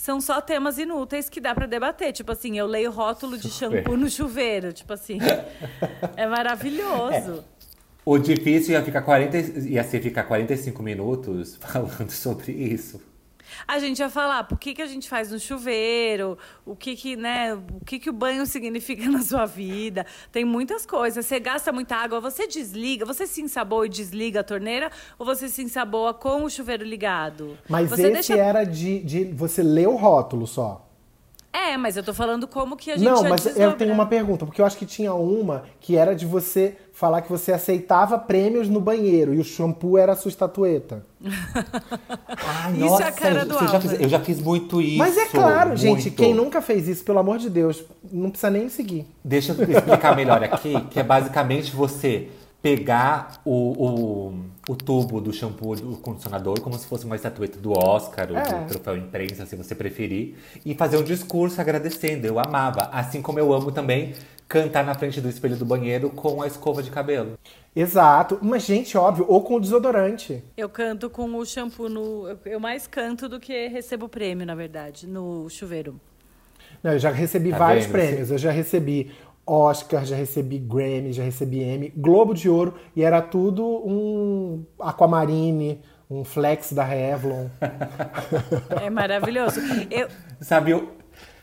são só temas inúteis que dá para debater. Tipo assim, eu leio rótulo de shampoo no chuveiro. Tipo assim, *laughs* é maravilhoso. O difícil ia, ficar 40, e- ia ser ficar 45 minutos *laughs* falando sobre isso. A gente ia falar por que, que a gente faz no chuveiro, o que que, né, o que que o banho *laughs* significa na sua vida. Tem muitas coisas. Você gasta muita água, você desliga, você se ensaboa e desliga a torneira ou você se ensaboa com o chuveiro ligado? Mas você esse era de, de você ler o rótulo só. É, mas eu tô falando como que a gente Não, ia mas eu tenho uma pergunta, porque eu acho que tinha uma que era de você falar que você aceitava prêmios no banheiro e o shampoo era a sua estatueta. *laughs* Ai, Isso é a cara do eu já, fiz, eu já fiz muito isso. Mas é claro, gente, muito. quem nunca fez isso, pelo amor de Deus, não precisa nem me seguir. Deixa eu explicar melhor aqui, que é basicamente você pegar o, o, o tubo do shampoo do condicionador como se fosse uma estatueta do Oscar ou É. do troféu imprensa, se você preferir, e fazer um discurso agradecendo. Eu amava. Assim como eu amo também cantar na frente do espelho do banheiro com a escova de cabelo. Exato. Mas, gente, óbvio, ou com o desodorante. Eu canto com o shampoo no. eu- mais canto do que recebo prêmio, na verdade, no chuveiro. Não, eu já recebi Tá vários vendo? prêmios. Eu já recebi Oscar, já recebi Grammy, já recebi Emmy, Globo de Ouro, e era tudo um Aquamarine, um flex da Revlon. É maravilhoso. Eu, Sabe,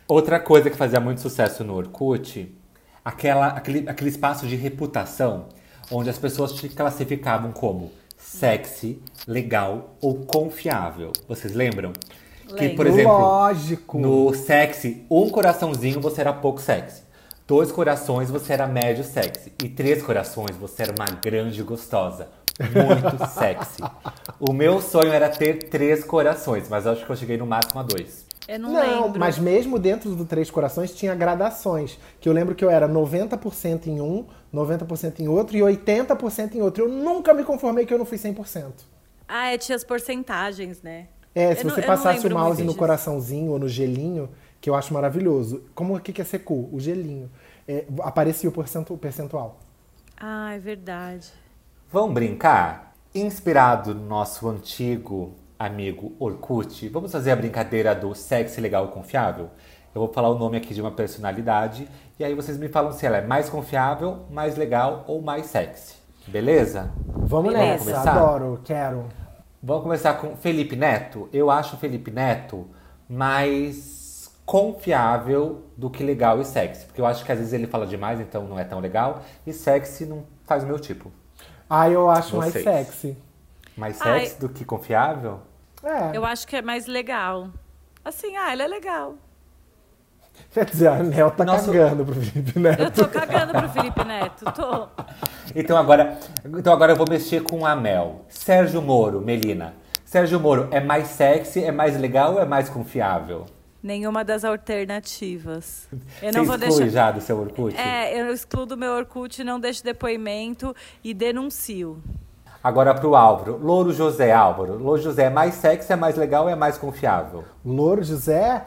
outra coisa que fazia muito sucesso no Orkut, aquela, aquele, aquele espaço de reputação, onde as pessoas te classificavam como sexy, legal ou confiável. Vocês lembram? Que, Lembro. por exemplo, Lógico. no sexy, um coraçãozinho você era pouco sexy. Dois corações você era médio sexy. E três corações você era uma grande gostosa. Muito *laughs* sexy. O meu sonho era ter três corações, mas eu acho que eu cheguei no máximo a dois. eu não, Não, lembro. mas mesmo dentro do Três Corações tinha gradações. Que eu lembro que eu era 90% em um, 90% em outro e 80% em outro. Eu nunca me conformei que eu não fui 100%. Ah, é, tinha as porcentagens, né? É, Eu se não- você eu não passasse o mouse no coraçãozinho ou no gelinho, que eu acho maravilhoso. Como o que que é ser cool? O gelinho. É, aparecia o percentu- percentual. Ah, é verdade. Vamos brincar? Inspirado no nosso antigo amigo Orkut, vamos fazer a brincadeira do sexy, legal e confiável? Eu vou falar o nome aqui de uma personalidade e aí vocês me falam se ela é mais confiável, mais legal ou mais sexy. Beleza? Vamos Beleza. nessa, Começar? adoro, quero. Vamos começar com Felipe Neto. Eu acho o Felipe Neto mais confiável do que legal e sexy. Porque eu acho que às vezes ele fala demais, então não é tão legal. E sexy não faz o meu tipo. Ah, eu acho mais Vocês. sexy. Mais Ai. sexy do que confiável? É. Eu acho que é mais legal. Assim, ah, ele é legal. Quer dizer, a Nel tá Nosso- cagando pro Felipe Neto. Eu tô cagando pro Felipe Neto, tô. Então agora, então agora eu vou mexer com a Mel. Sérgio Moro, Melina. Sérgio Moro é mais sexy, é mais legal ou é mais confiável? Nenhuma das alternativas. Eu Você não vou exclui deixar. já do seu Orkut? É, eu excluo meu Orkut, não deixo depoimento e denuncio. Agora pro Álvaro. Louro José, Álvaro. Louro José é mais sexy, é mais legal ou é mais confiável? Louro José,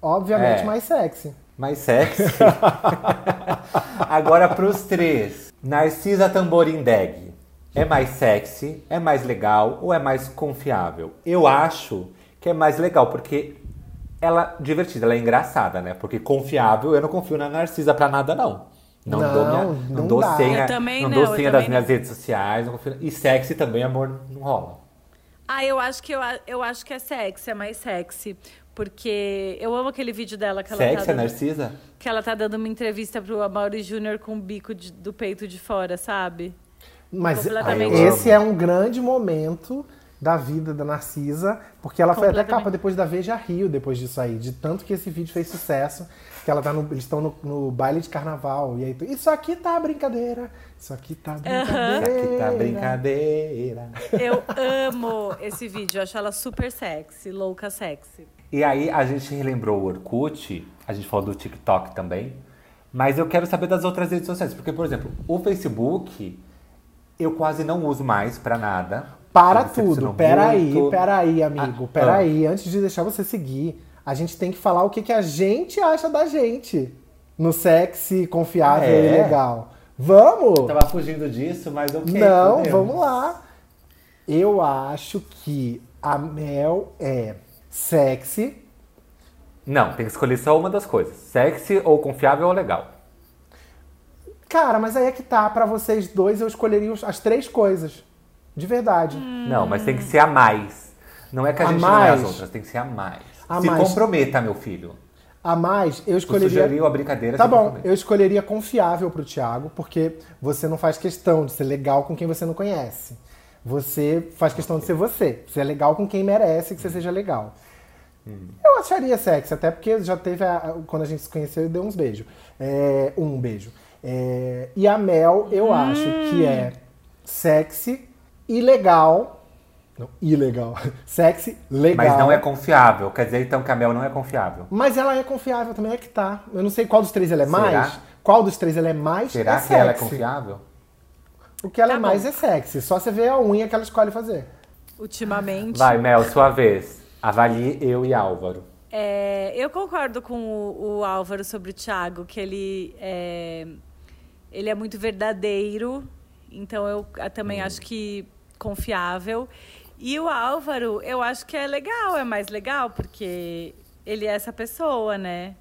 obviamente É. mais sexy. Mais sexy. *laughs* Agora pros três. Narcisa Tamborindeg. É mais sexy, é mais legal ou é mais confiável? Eu acho que é mais legal, porque ela divertida, ela é engraçada, né? Porque confiável, eu não confio na Narcisa pra nada, não. Não, Não, dou, minha, não não dou dá. senha, não não, dou senha das minhas não. redes sociais. Não confio, e sexy também, amor, não rola. Ah, eu acho que eu, eu acho que é sexy, é mais sexy. Porque eu amo aquele vídeo dela que ela, Sexy, tá a dando, Narcisa? que ela tá dando uma entrevista pro Amaury Júnior com o bico de- do peito de fora, sabe? Mas esse é um grande momento da vida da Narcisa, porque ela foi até capa depois da Veja Rio, depois disso aí, de tanto que esse vídeo fez sucesso, que ela tá no, eles estão no, no baile de carnaval, e aí, tu- isso aqui tá brincadeira, isso aqui tá brincadeira. Aqui tá brincadeira. Eu amo esse vídeo, eu acho ela super sexy, louca sexy. E aí a gente relembrou o Orkut, a gente falou do TikTok também, mas eu quero saber das outras redes sociais, porque, por exemplo, o Facebook eu quase não uso mais pra nada. Para tudo, peraí, muito. peraí, amigo, Ah, peraí, antes de deixar você seguir, a gente tem que falar o que, que a gente acha da gente no sexy, confiável É? e legal. Vamos? Eu tava fugindo disso, mas quero. Não, vamos lá. Eu acho que a Mel é sexy. Não, tem que escolher só uma das coisas. Sexy ou confiável ou legal. Cara, mas aí é que tá. Pra vocês dois, eu escolheria as três coisas. De verdade. Não, mas tem que ser a mais. Não é que a, A gente não é as mais? outras, tem que ser a mais. A Se mais. comprometa, meu filho. A mais, eu Tu escolheria. sugeriu a brincadeira, Tá bom, eu escolheria confiável pro Thiago, porque você não faz questão de ser legal com quem você não conhece. Você faz questão de ser você. Você é legal com quem merece que você seja legal. Eu acharia sexy, até porque já teve. a- quando a gente se conheceu, eu dei uns beijos. É, um beijo. É, e a Mel, eu acho que é sexy e legal. Não, ilegal. *laughs* Sexy, legal. Mas não é confiável. Quer dizer, então, que a Mel não é confiável. Mas ela é confiável também, é que tá. Eu não sei qual dos três ela é Será? mais. Qual dos três ela é mais? Será é que ela é sexy. confiável? O que ela Tá é mais bom. é sexy. Só você vê a unha que ela escolhe fazer. Ultimamente. Vai, Mel, sua vez. Avalie eu e Álvaro. É, eu concordo com o, o Álvaro sobre o Thiago, que ele é, ele é muito verdadeiro, então eu também acho que confiável. E o Álvaro, eu acho que é legal, é mais legal, porque ele é essa pessoa, né?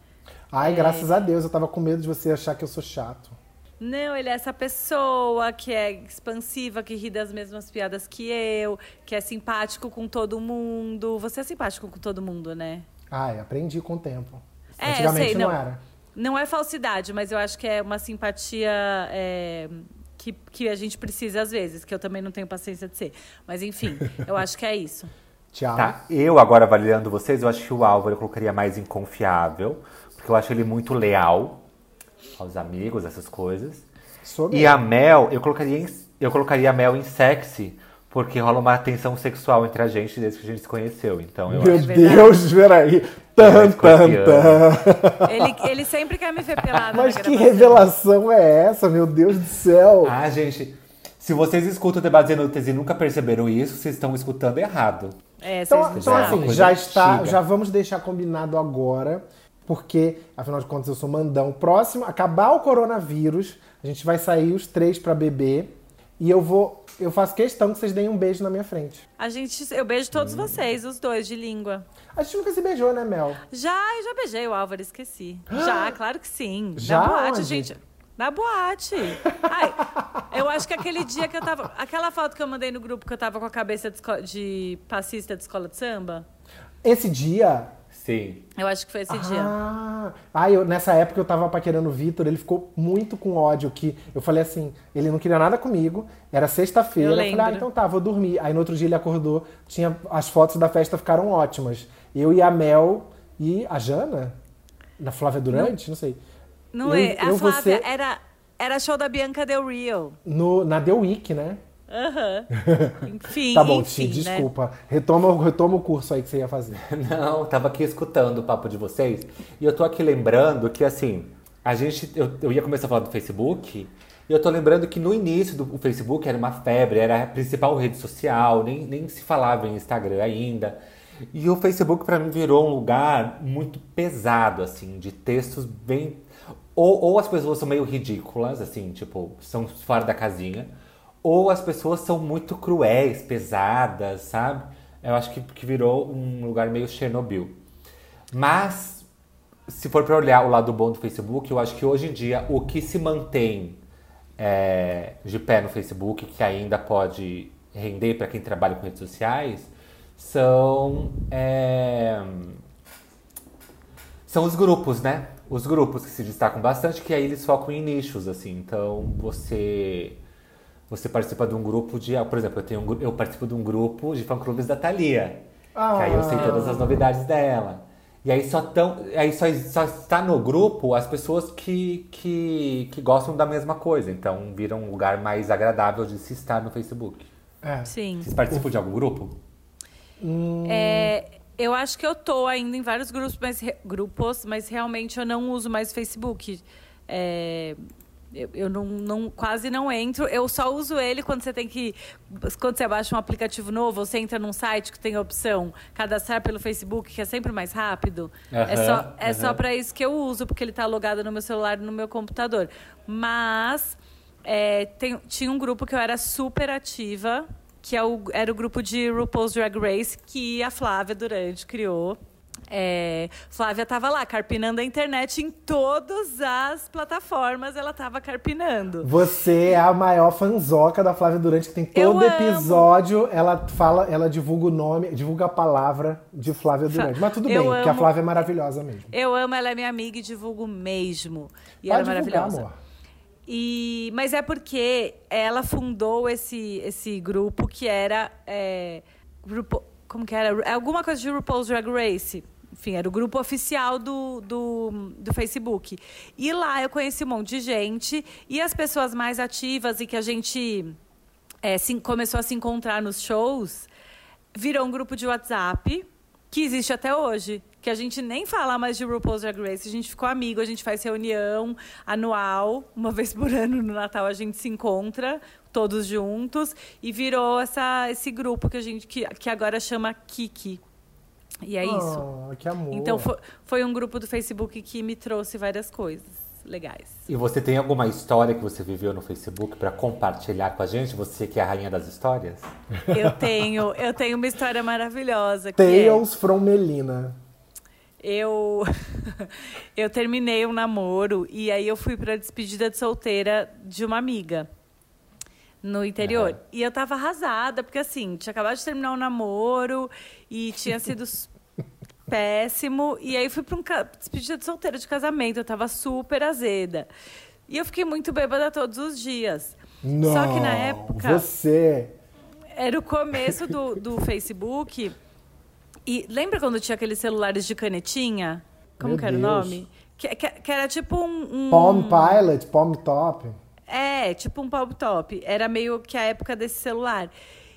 Ai, graças a Deus, eu tava com medo de você achar que eu sou chato. Não, ele é essa pessoa que é expansiva, que ri das mesmas piadas que eu, que é simpático com todo mundo. Você é simpático com todo mundo, né? Ai, aprendi com o tempo. É, Antigamente sei, não, não. era. Não é falsidade, mas eu acho que é uma simpatia é, que, que a gente precisa às vezes, que eu também não tenho paciência de ser. Mas enfim, eu acho que é isso. *laughs* Tchau. Tá, eu agora avaliando vocês, eu acho que o Álvaro eu colocaria mais inconfiável, porque eu acho ele muito leal aos amigos, essas coisas. Sou E mesmo. a Mel, eu colocaria, em- eu colocaria a Mel em sexy, porque rola uma tensão sexual entre a gente desde que a gente se conheceu. Então eu Meu acho. Deus, peraí. Tan, tan, escorpiano. tan. Ele, ele sempre quer me ver pelada Mas que revelação é essa, meu Deus do céu? Ah, gente, se vocês escutam o Debate Inúteis e nunca perceberam isso, vocês estão escutando errado. É, Então, vocês então uma assim, já está, antiga. já vamos deixar combinado agora, porque afinal de contas eu sou mandão. Próximo, acabar o coronavírus, a gente vai sair os três pra beber e eu vou, eu faço questão que vocês deem um beijo na minha frente. A gente, eu beijo todos Hum. vocês, os dois de língua. A gente nunca se beijou, né, Mel? Já, eu já beijei o Álvaro, esqueci. *gasps* Já, claro que sim. Já Na boate, onde? gente. Na boate. Ai, eu acho que aquele dia que eu tava. Aquela foto que eu mandei no grupo que eu tava com a cabeça de, de passista de escola de samba. Esse dia. Sim. Eu acho que foi esse dia. Ah, ah eu, nessa época eu tava paquerando o Vitor, ele ficou muito com ódio, que eu falei assim, ele não queria nada comigo, era sexta-feira, Eu eu, falei, ah, então tá, vou dormir. Aí no outro dia ele acordou, tinha, as fotos da festa ficaram ótimas. Eu e a Mel e a Jana, na Flávia Durante, não, sei, Não eu- é? A eu, Flávia você- era, era show da Bianca Del Rio. no, na The Week, né? Aham. *laughs* Enfim. tá bom, enfim, Ti, né? desculpa. Retoma, retoma o curso aí que você ia fazer. *laughs* Não, tava aqui escutando o papo de vocês e eu tô aqui lembrando que assim, a gente. Eu, eu ia começar a falar do Facebook e eu tô lembrando que no início do o Facebook era uma febre, era a principal rede social, nem, nem se falava em Instagram ainda. E o Facebook pra mim virou um lugar muito pesado, assim, de textos bem. Ou, ou as pessoas são meio ridículas, assim, tipo, são fora da casinha, ou as pessoas são muito cruéis, pesadas, sabe? Eu acho que, que virou um lugar meio Chernobyl. Mas, se for para olhar o lado bom do Facebook, eu acho que hoje em dia o que se mantém é, de pé no Facebook, que ainda pode render para quem trabalha com redes sociais, são. é, são os grupos, né? Os grupos que se destacam bastante, que aí eles focam em nichos, assim. Então, você você participa de um grupo de, ah, por exemplo, eu tenho um, eu participo de um grupo de fã-clubes da Thalia. Que aí eu sei todas as novidades dela. E aí só tão, aí só, só está no grupo as pessoas que, que, que gostam da mesma coisa. Então, vira um lugar mais agradável de se estar no Facebook. É. Sim. Vocês participam de algum grupo? É, eu acho que eu tô ainda em vários grupos, mas, grupos, mas realmente eu não uso mais Facebook. É, eu eu não, não- quase não entro. Eu só uso ele quando você tem que. Quando você baixa um aplicativo novo, você entra num site que tem a opção cadastrar pelo Facebook, que é sempre mais rápido. é Aham, só, é só para isso que eu uso, porque ele tá logado no meu celular e no meu computador. Mas é, tem- tinha um grupo que eu era super ativa, que é o- era o grupo de RuPaul's Drag Race, que a Flávia Durante criou. É, Flávia tava lá, carpinando a internet em todas as plataformas, ela tava carpinando. Você é a maior fanzoca da Flávia Durante, que tem Eu todo amo. episódio, ela fala, ela divulga o nome, divulga a palavra de Flávia Durante. Mas tudo Eu bem, porque a amo. Flávia é maravilhosa mesmo. Eu amo, ela é minha amiga e divulgo mesmo. E ela é Pode maravilhosa. amor. E, mas é porque ela fundou esse, esse grupo que era. É, grupo, como que era? Alguma coisa de RuPaul's Drag Race. Enfim, era o grupo oficial do, do, do Facebook. E lá eu conheci um monte de gente. E as pessoas mais ativas e que a gente é, se- começou a se encontrar nos shows, virou um grupo de WhatsApp que existe até hoje. Que a gente nem fala mais de RuPaul's Drag Race, a gente ficou amigo, a gente faz reunião anual, uma *laughs* vez por ano no Natal a gente se encontra, todos juntos, e virou essa, esse grupo que a gente que, que agora chama Kiki. E é isso. Oh, que amor. Então foi, foi um grupo do Facebook que me trouxe várias coisas legais. E você tem alguma história que você viveu no Facebook para compartilhar com a gente? Você que é a rainha das histórias? Eu tenho, eu tenho uma história maravilhosa. É- Tales from Melina. eu *laughs* eu terminei um namoro e aí eu fui para despedida de solteira de uma amiga no interior. Aham. E eu tava arrasada, porque assim, tinha acabado de terminar um namoro e tinha sido *laughs* péssimo. E aí fui pra um despedida de solteira de casamento, eu tava super azeda. E eu fiquei muito bêbada todos os dias. Não, Só que na época Você. era o começo do, do Facebook. E lembra quando tinha aqueles celulares de canetinha? Como Meu que era o Deus. nome? Que, que- que era tipo um. um- Palm Pilot, Palm Top. É, tipo um palm top. Era meio que a época desse celular.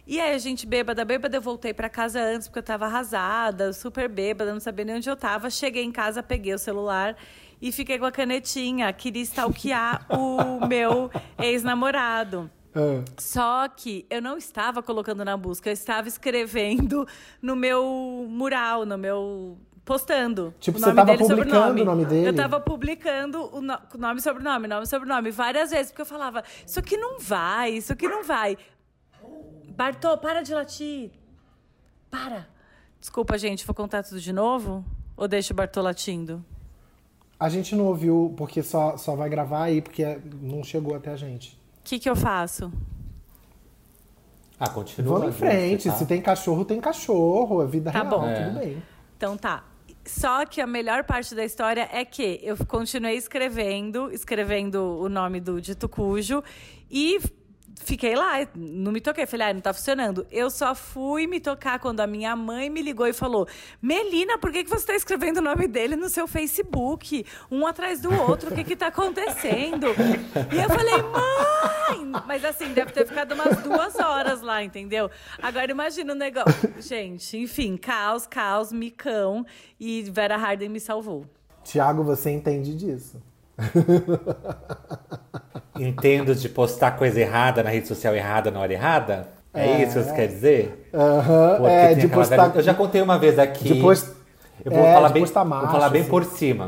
E aí a gente bêbada, bêbada, eu voltei pra casa antes, porque eu tava arrasada, super bêbada, não sabia nem onde eu tava. Cheguei em casa, peguei o celular e fiquei com a canetinha. Queria stalkear *laughs* o meu ex-namorado. Ah, Só que eu não estava colocando na busca, eu estava escrevendo no meu mural, no meu. Postando. Tipo, o você nome tava dele publicando sobrenome. o nome dele? Eu estava publicando o no- nome e sobrenome, nome e sobrenome, várias vezes, porque eu falava, isso aqui não vai, isso aqui não vai. Bartô, para de latir. Para. Desculpa, gente, vou contar tudo de novo? Ou deixa o Bartô latindo? a gente não ouviu porque só, só vai gravar aí, porque não chegou até a gente. O que, que eu faço? Ah, continua. Vamos em frente. tá? Se tem cachorro, tem cachorro. É vida Tá real, bom. tudo É. bem. Então tá. Só que a melhor parte da história é que eu continuei escrevendo, escrevendo o nome do dito cujo e fiquei lá, não me toquei. Falei, ah, não tá funcionando. Eu só fui me tocar quando a minha mãe me ligou e falou: Melina, por que, que você tá escrevendo o nome dele no seu Facebook? Um atrás do outro, o que que tá acontecendo? E eu falei, mãe! Mas assim, deve ter ficado umas duas horas lá, entendeu? Agora imagina o negócio. Gente, enfim, caos, caos, micão. E Vera Harden me salvou. Tiago, você entende disso. *laughs* Entendo de postar coisa errada na rede social errada na hora errada? É, É. isso que você quer dizer? Aham, Porque é, tem de postar... velha- Eu já contei uma vez aqui. de post- Eu vou é, falar de bem, postar vou macho, falar bem assim. por cima.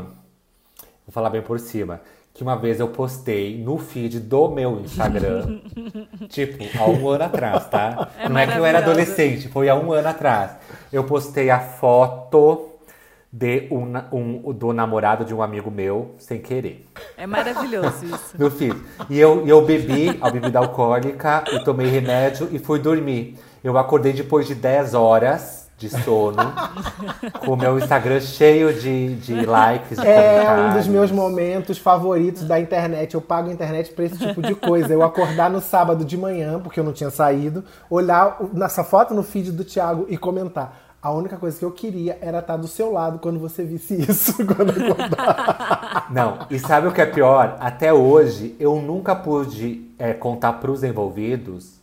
Vou falar bem por cima. Que uma vez eu postei no feed do meu Instagram, *laughs* tipo, há um ano atrás, tá? É Não é que eu era adolescente, foi há um ano atrás. Eu postei a foto de um, um- do namorado de um amigo meu, sem querer. É maravilhoso isso. *laughs* No feed. E eu, eu bebi a bebida alcoólica e tomei remédio e fui dormir. Eu acordei depois de 10 horas de sono, com o meu Instagram cheio de, de likes. de É um dos meus momentos favoritos da internet. Eu pago a internet pra esse tipo de coisa. Eu acordar no sábado de manhã, porque eu não tinha saído, olhar nessa foto no feed do Thiago e comentar. A única coisa que eu queria era estar do seu lado quando você visse isso. *laughs* Quando acordar. Não, e sabe o que é pior? Até hoje, eu nunca pude é, contar pros envolvidos,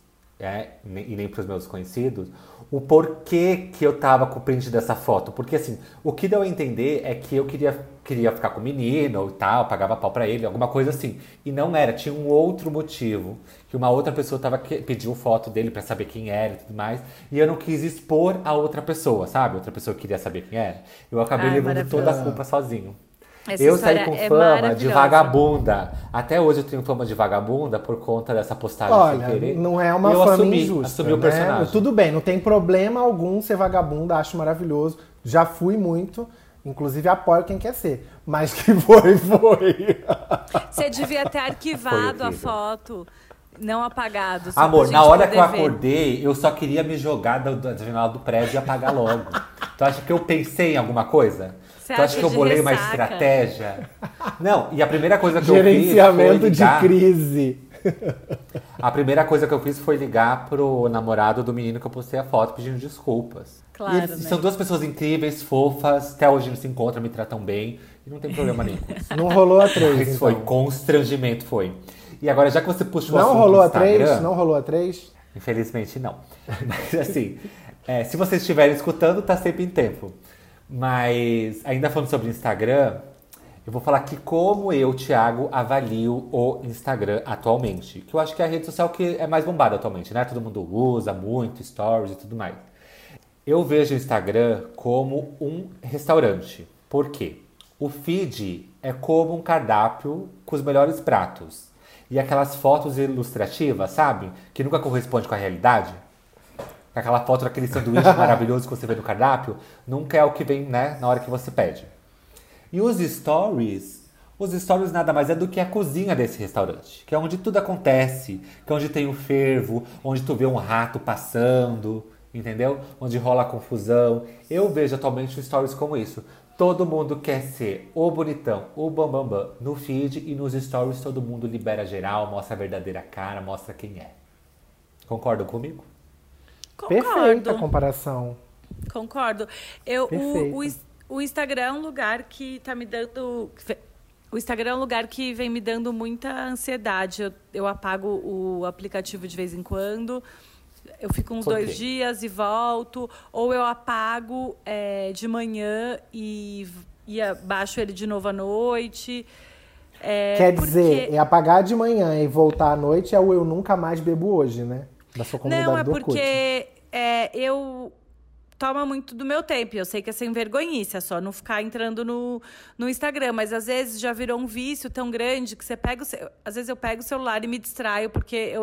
é, e nem pros meus conhecidos, o porquê que eu tava com o print dessa foto. Porque assim, o que deu a entender é que eu queria, queria ficar com o menino e tal, pagava pau pra ele, alguma coisa assim. E não era, tinha um outro motivo. Que uma outra pessoa tava que, pediu foto dele pra saber quem era e tudo mais. E eu não quis expor a outra pessoa, sabe? Outra pessoa queria saber quem era. Eu acabei Ai, levando toda a culpa sozinho. Essa eu saí com é fama de vagabunda. Até hoje eu tenho fama de vagabunda por conta dessa postagem sem Olha, querer. não é uma eu fama assumi, injusta. Assumi o né? personagem. Tudo bem, não tem problema algum ser vagabunda, acho maravilhoso. Já fui muito, inclusive apoio quem quer ser. Mas que *laughs* foi, foi. Você devia ter arquivado a foto, não apagado. Amor, na hora que eu ver. acordei, eu só queria me jogar da, da janela do prédio e apagar logo. *laughs* tu acha que eu pensei em alguma coisa? Você tu acha acha que eu de bolei uma ressaca? estratégia? Não, e a primeira coisa que Gerenciamento eu fiz de foi ligar, crise. A primeira coisa que eu fiz foi ligar pro namorado do menino que eu postei a foto pedindo desculpas. Claro, E eles né? São duas pessoas incríveis, fofas, até hoje eles se encontram, me tratam bem. E não tem problema nenhum com *laughs* isso. Não rolou a três, Mas então. foi constrangimento, foi. E agora, já que você puxou o Não rolou a três? Não rolou a três? Infelizmente não. *laughs* Mas assim, é, se vocês estiverem escutando, tá sempre em tempo. Mas ainda falando sobre Instagram, eu vou falar aqui como eu, Thiago, avalio o Instagram atualmente. Que eu acho que é a rede social que é mais bombada atualmente, né? Todo mundo usa muito, stories e tudo mais. Eu vejo o Instagram como um restaurante. Por quê? O feed é como um cardápio com os melhores pratos. E aquelas fotos ilustrativas, sabe? Que nunca corresponde com a realidade. Aquela foto daquele sanduíche *laughs* maravilhoso que você vê no cardápio, nunca é o que vem, né, na hora que você pede. E os stories, os stories nada mais é do que a cozinha desse restaurante, que é onde tudo acontece, que é onde tem o fervo, onde tu vê um rato passando, entendeu? Onde rola a confusão. Eu vejo atualmente stories como isso. Todo mundo quer ser o bonitão, o bambambam bam, bam. no feed e nos stories todo mundo libera geral, mostra a verdadeira cara, mostra quem é. Concordam comigo? Concordo. Perfeita a comparação. Concordo. Eu, o, o, o Instagram é um lugar que tá me dando. O Instagram é um lugar que vem me dando muita ansiedade. Eu, eu apago o aplicativo de vez em quando. Eu fico uns dois dias e volto. Ou eu apago é, de manhã e, e baixo ele de novo à noite. É, Quer porque- dizer, é apagar de manhã e voltar à noite é o eu nunca mais bebo hoje, né? Da sua comunidade Não, é porque é, eu toma muito do meu tempo. Eu sei que é sem vergonhice, é só não ficar entrando no, no Instagram. Mas às vezes já virou um vício tão grande que você pega o Às vezes eu pego o celular e me distraio, porque eu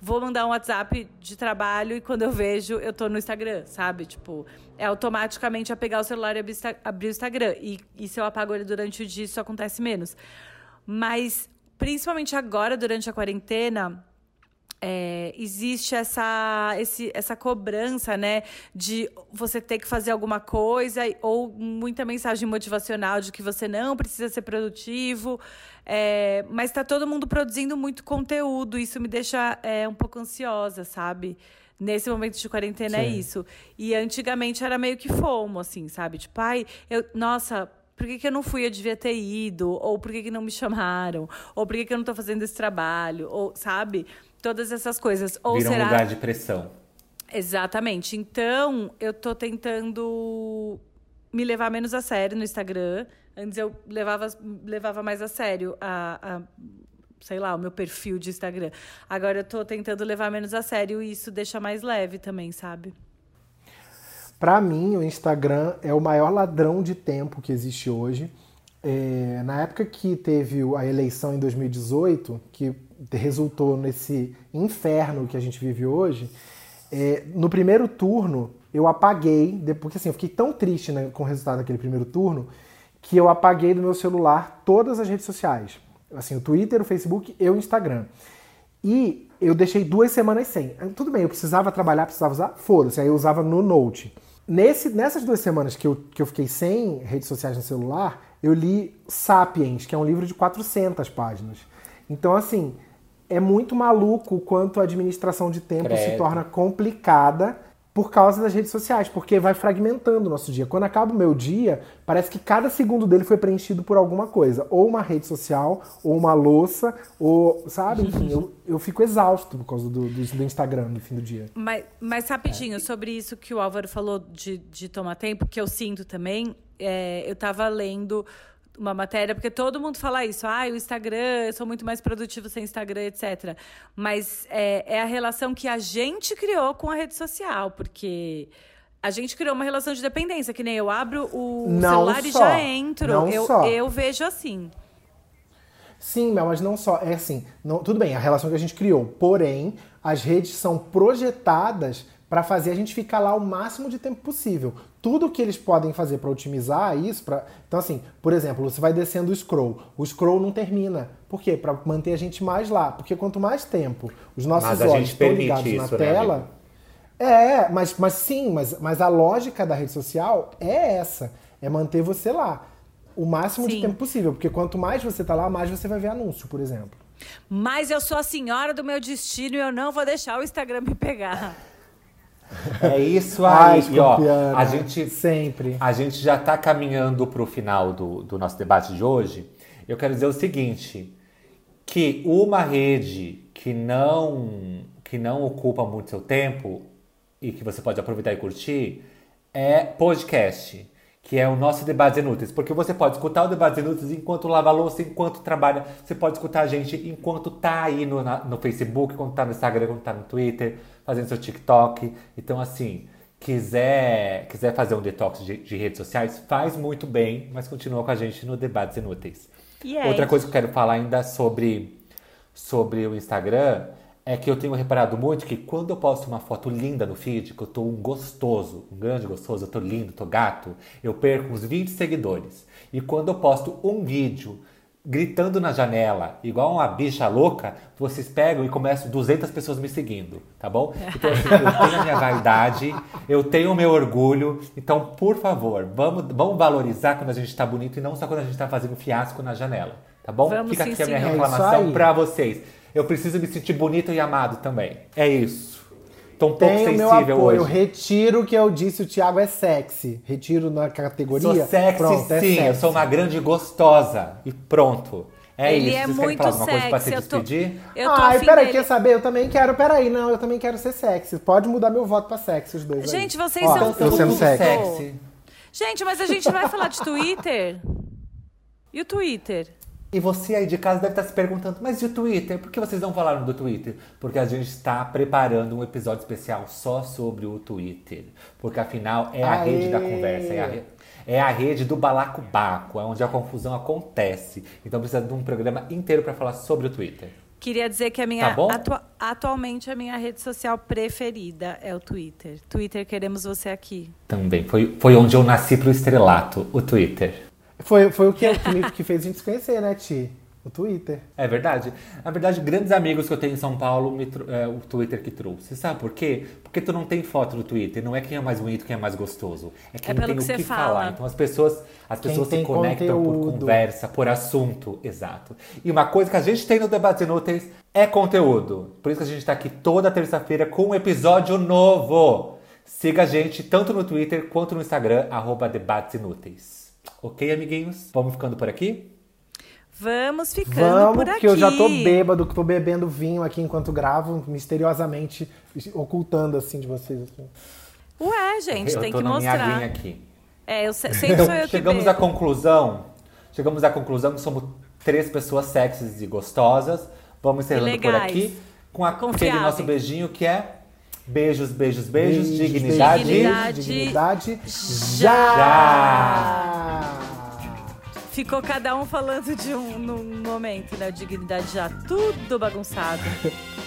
vou mandar um WhatsApp de trabalho e quando eu vejo, eu tô no Instagram, sabe? Tipo, é automaticamente a pegar o celular e abrir o Instagram. E, e se eu apago ele durante o dia, isso acontece menos. Mas, principalmente agora, durante a quarentena, é, existe essa, esse- essa cobrança, né? De você ter que fazer alguma coisa, ou muita mensagem motivacional de que você não precisa ser produtivo. É, mas está todo mundo produzindo muito conteúdo. Isso me deixa é, um pouco ansiosa, sabe? Nesse momento de quarentena é Sim. isso. E antigamente era meio que fomo, assim, sabe? Tipo, ai, eu, nossa, por que, que eu não fui? Eu devia ter ido. Ou por que, que não me chamaram? Ou por que, que eu não tô fazendo esse trabalho? Ou, sabe? Todas essas coisas. Ou Vira um será. lugar de pressão. Exatamente. Então, eu tô tentando me levar menos a sério no Instagram. Antes eu levava, levava mais a sério a, a, sei lá, o meu perfil de Instagram. Agora eu tô tentando levar menos a sério e isso deixa mais leve também, sabe? Pra mim, o Instagram é o maior ladrão de tempo que existe hoje. É, na época que teve a eleição em 2018, que resultou nesse inferno que a gente vive hoje, é, no primeiro turno eu apaguei, porque assim, eu fiquei tão triste né, com o resultado daquele primeiro turno, que eu apaguei do meu celular todas as redes sociais. Assim, o Twitter, o Facebook e o Instagram. E eu deixei duas semanas sem. Tudo bem, eu precisava trabalhar, precisava usar, foda-se. Aí eu usava no Note. Nesse, nessas duas semanas que eu, que eu fiquei sem redes sociais no celular, eu li Sapiens, que é um livro de 400 páginas. Então, assim, é muito maluco o quanto a administração de tempo se Credo. torna complicada por causa das redes sociais, porque vai fragmentando o nosso dia. Quando acaba o meu dia, parece que cada segundo dele foi preenchido por alguma coisa. Ou uma rede social, ou uma louça, ou, sabe? Enfim, eu, eu fico exausto por causa do, do, do Instagram no fim do dia. Mas, mas rapidinho, sobre isso que o Álvaro falou de, de tomar tempo, que eu sinto também, é, eu tava lendo uma matéria, porque todo mundo fala isso, ah, o Instagram, eu sou muito mais produtivo sem Instagram, etc. Mas é, é a relação que a gente criou com a rede social, porque a gente criou uma relação de dependência, que nem eu abro o Não celular e só, já entro. não eu, só. eu vejo assim. Sim, Mel, mas não só. É assim, não- tudo bem, a relação que a gente criou. Porém, as redes são projetadas para fazer a gente ficar lá o máximo de tempo possível. Tudo que eles podem fazer para otimizar isso, pra... então assim, por exemplo, você vai descendo o scroll, o scroll não termina. Por quê? Para manter a gente mais lá. Porque quanto mais tempo os nossos olhos estão ligados na isso, né, tela, amigo? é, mas, mas sim, mas, mas a lógica da rede social é essa: é manter você lá o máximo de Sim. tempo possível. Porque quanto mais você tá lá, mais você vai ver anúncio, por exemplo. Mas eu sou a senhora do meu destino e eu não vou deixar o Instagram me pegar. É isso *laughs* Ai, aí. e ó, a gente sempre. A gente já está caminhando para o final do, do nosso debate de hoje. Eu quero dizer o seguinte: que uma rede que não que não ocupa muito seu tempo e que você pode aproveitar e curtir é podcast, que é o nosso Debates Inúteis. Porque você pode escutar o Debates Inúteis enquanto lava a louça, enquanto trabalha. Você pode escutar a gente enquanto tá aí no, na- no Facebook, enquanto tá no Instagram, enquanto tá no Twitter, fazendo seu TikTok. Então, assim, quiser, quiser fazer um detox de, de redes sociais, faz muito bem, mas continua com a gente no Debates Inúteis. E é Outra coisa que eu quero falar ainda sobre, sobre o Instagram é que eu tenho reparado muito que quando eu posto uma foto linda no feed, que eu tô um gostoso, um grande gostoso, eu tô lindo, tô gato, eu perco uns 20 seguidores. E quando eu posto um vídeo gritando na janela, igual uma bicha louca, vocês pegam e começam 200 pessoas me seguindo, tá bom? Então, assim, eu tenho a minha vaidade, eu tenho o meu orgulho, então, por favor, vamos, vamos valorizar quando a gente tá bonito e não só quando a gente tá fazendo fiasco na janela, tá bom? Vamos Fica sim, aqui a minha. É reclamação aí. pra vocês. Eu preciso me sentir bonito e amado também. É isso. Tô um pouco Tem o meu sensível apoio. hoje. Retiro o que eu disse, o Thiago é sexy. Retiro na categoria. Sou sexy, Pronto, é sim. sexy. Eu sou uma grande gostosa. E pronto. É Ele isso. é Vocês querem muito falar alguma coisa pra se sexy. Eu tô, despedir? eu tô Ai, peraí, dele. quer saber? Eu também quero. Peraí, não, eu também quero ser sexy. Pode mudar meu voto pra sexy, os dois. aí. Gente, vocês Ó, são Eu sendo tudo sexy. sexy. Gente, mas a gente vai falar de Twitter? E o Twitter? E você aí de casa deve estar se perguntando, mas e o Twitter? Por que vocês não falaram do Twitter? Porque a gente está preparando um episódio especial só sobre o Twitter. Porque afinal é a Aê! rede da conversa, é a, re- é a rede do balacobaco, é onde a confusão acontece. Então precisa de um programa inteiro para falar sobre o Twitter. Queria dizer que a minha Tá atua- atualmente a minha rede social preferida é o Twitter. Twitter, queremos você aqui. Também. Foi, foi onde eu nasci pro estrelato, o Twitter. Foi, foi o que, que, que fez a gente se conhecer, né, Ti? O Twitter. É verdade. Na verdade, grandes amigos que eu tenho em São Paulo, é o Twitter que trouxe. Sabe por quê? Porque tu não tem foto no Twitter. Não é quem é mais bonito, quem é mais gostoso. É quem pelo tem que o que fala. falar. Então as pessoas, as Quem pessoas se conectam por conteúdo. conversa, por assunto. Exato. E uma coisa que a gente tem no Debates Inúteis é conteúdo. Por isso que a gente está aqui toda terça-feira com um episódio novo. Siga a gente tanto no Twitter quanto no Instagram, arroba Debates Inúteis. Ok, amiguinhos? Vamos ficando por aqui? Vamos ficando Vamos, por aqui. que eu já tô bêbado, que tô bebendo vinho aqui enquanto gravo, misteriosamente ocultando assim de vocês. Assim. Ué, gente, eu tem tô que na mostrar. minha aqui. É, eu se- sempre sou eu que Chegamos à conclusão. Chegamos à conclusão que somos três pessoas sexys e gostosas. Vamos encerrando por aqui com a- aquele nosso beijinho que é beijos, beijos, beijos, Beijos, dignidade. Dignidade. Dignidade. Já. Já! Ficou cada um falando de um num momento, né? Dignidade já tudo bagunçado. *laughs*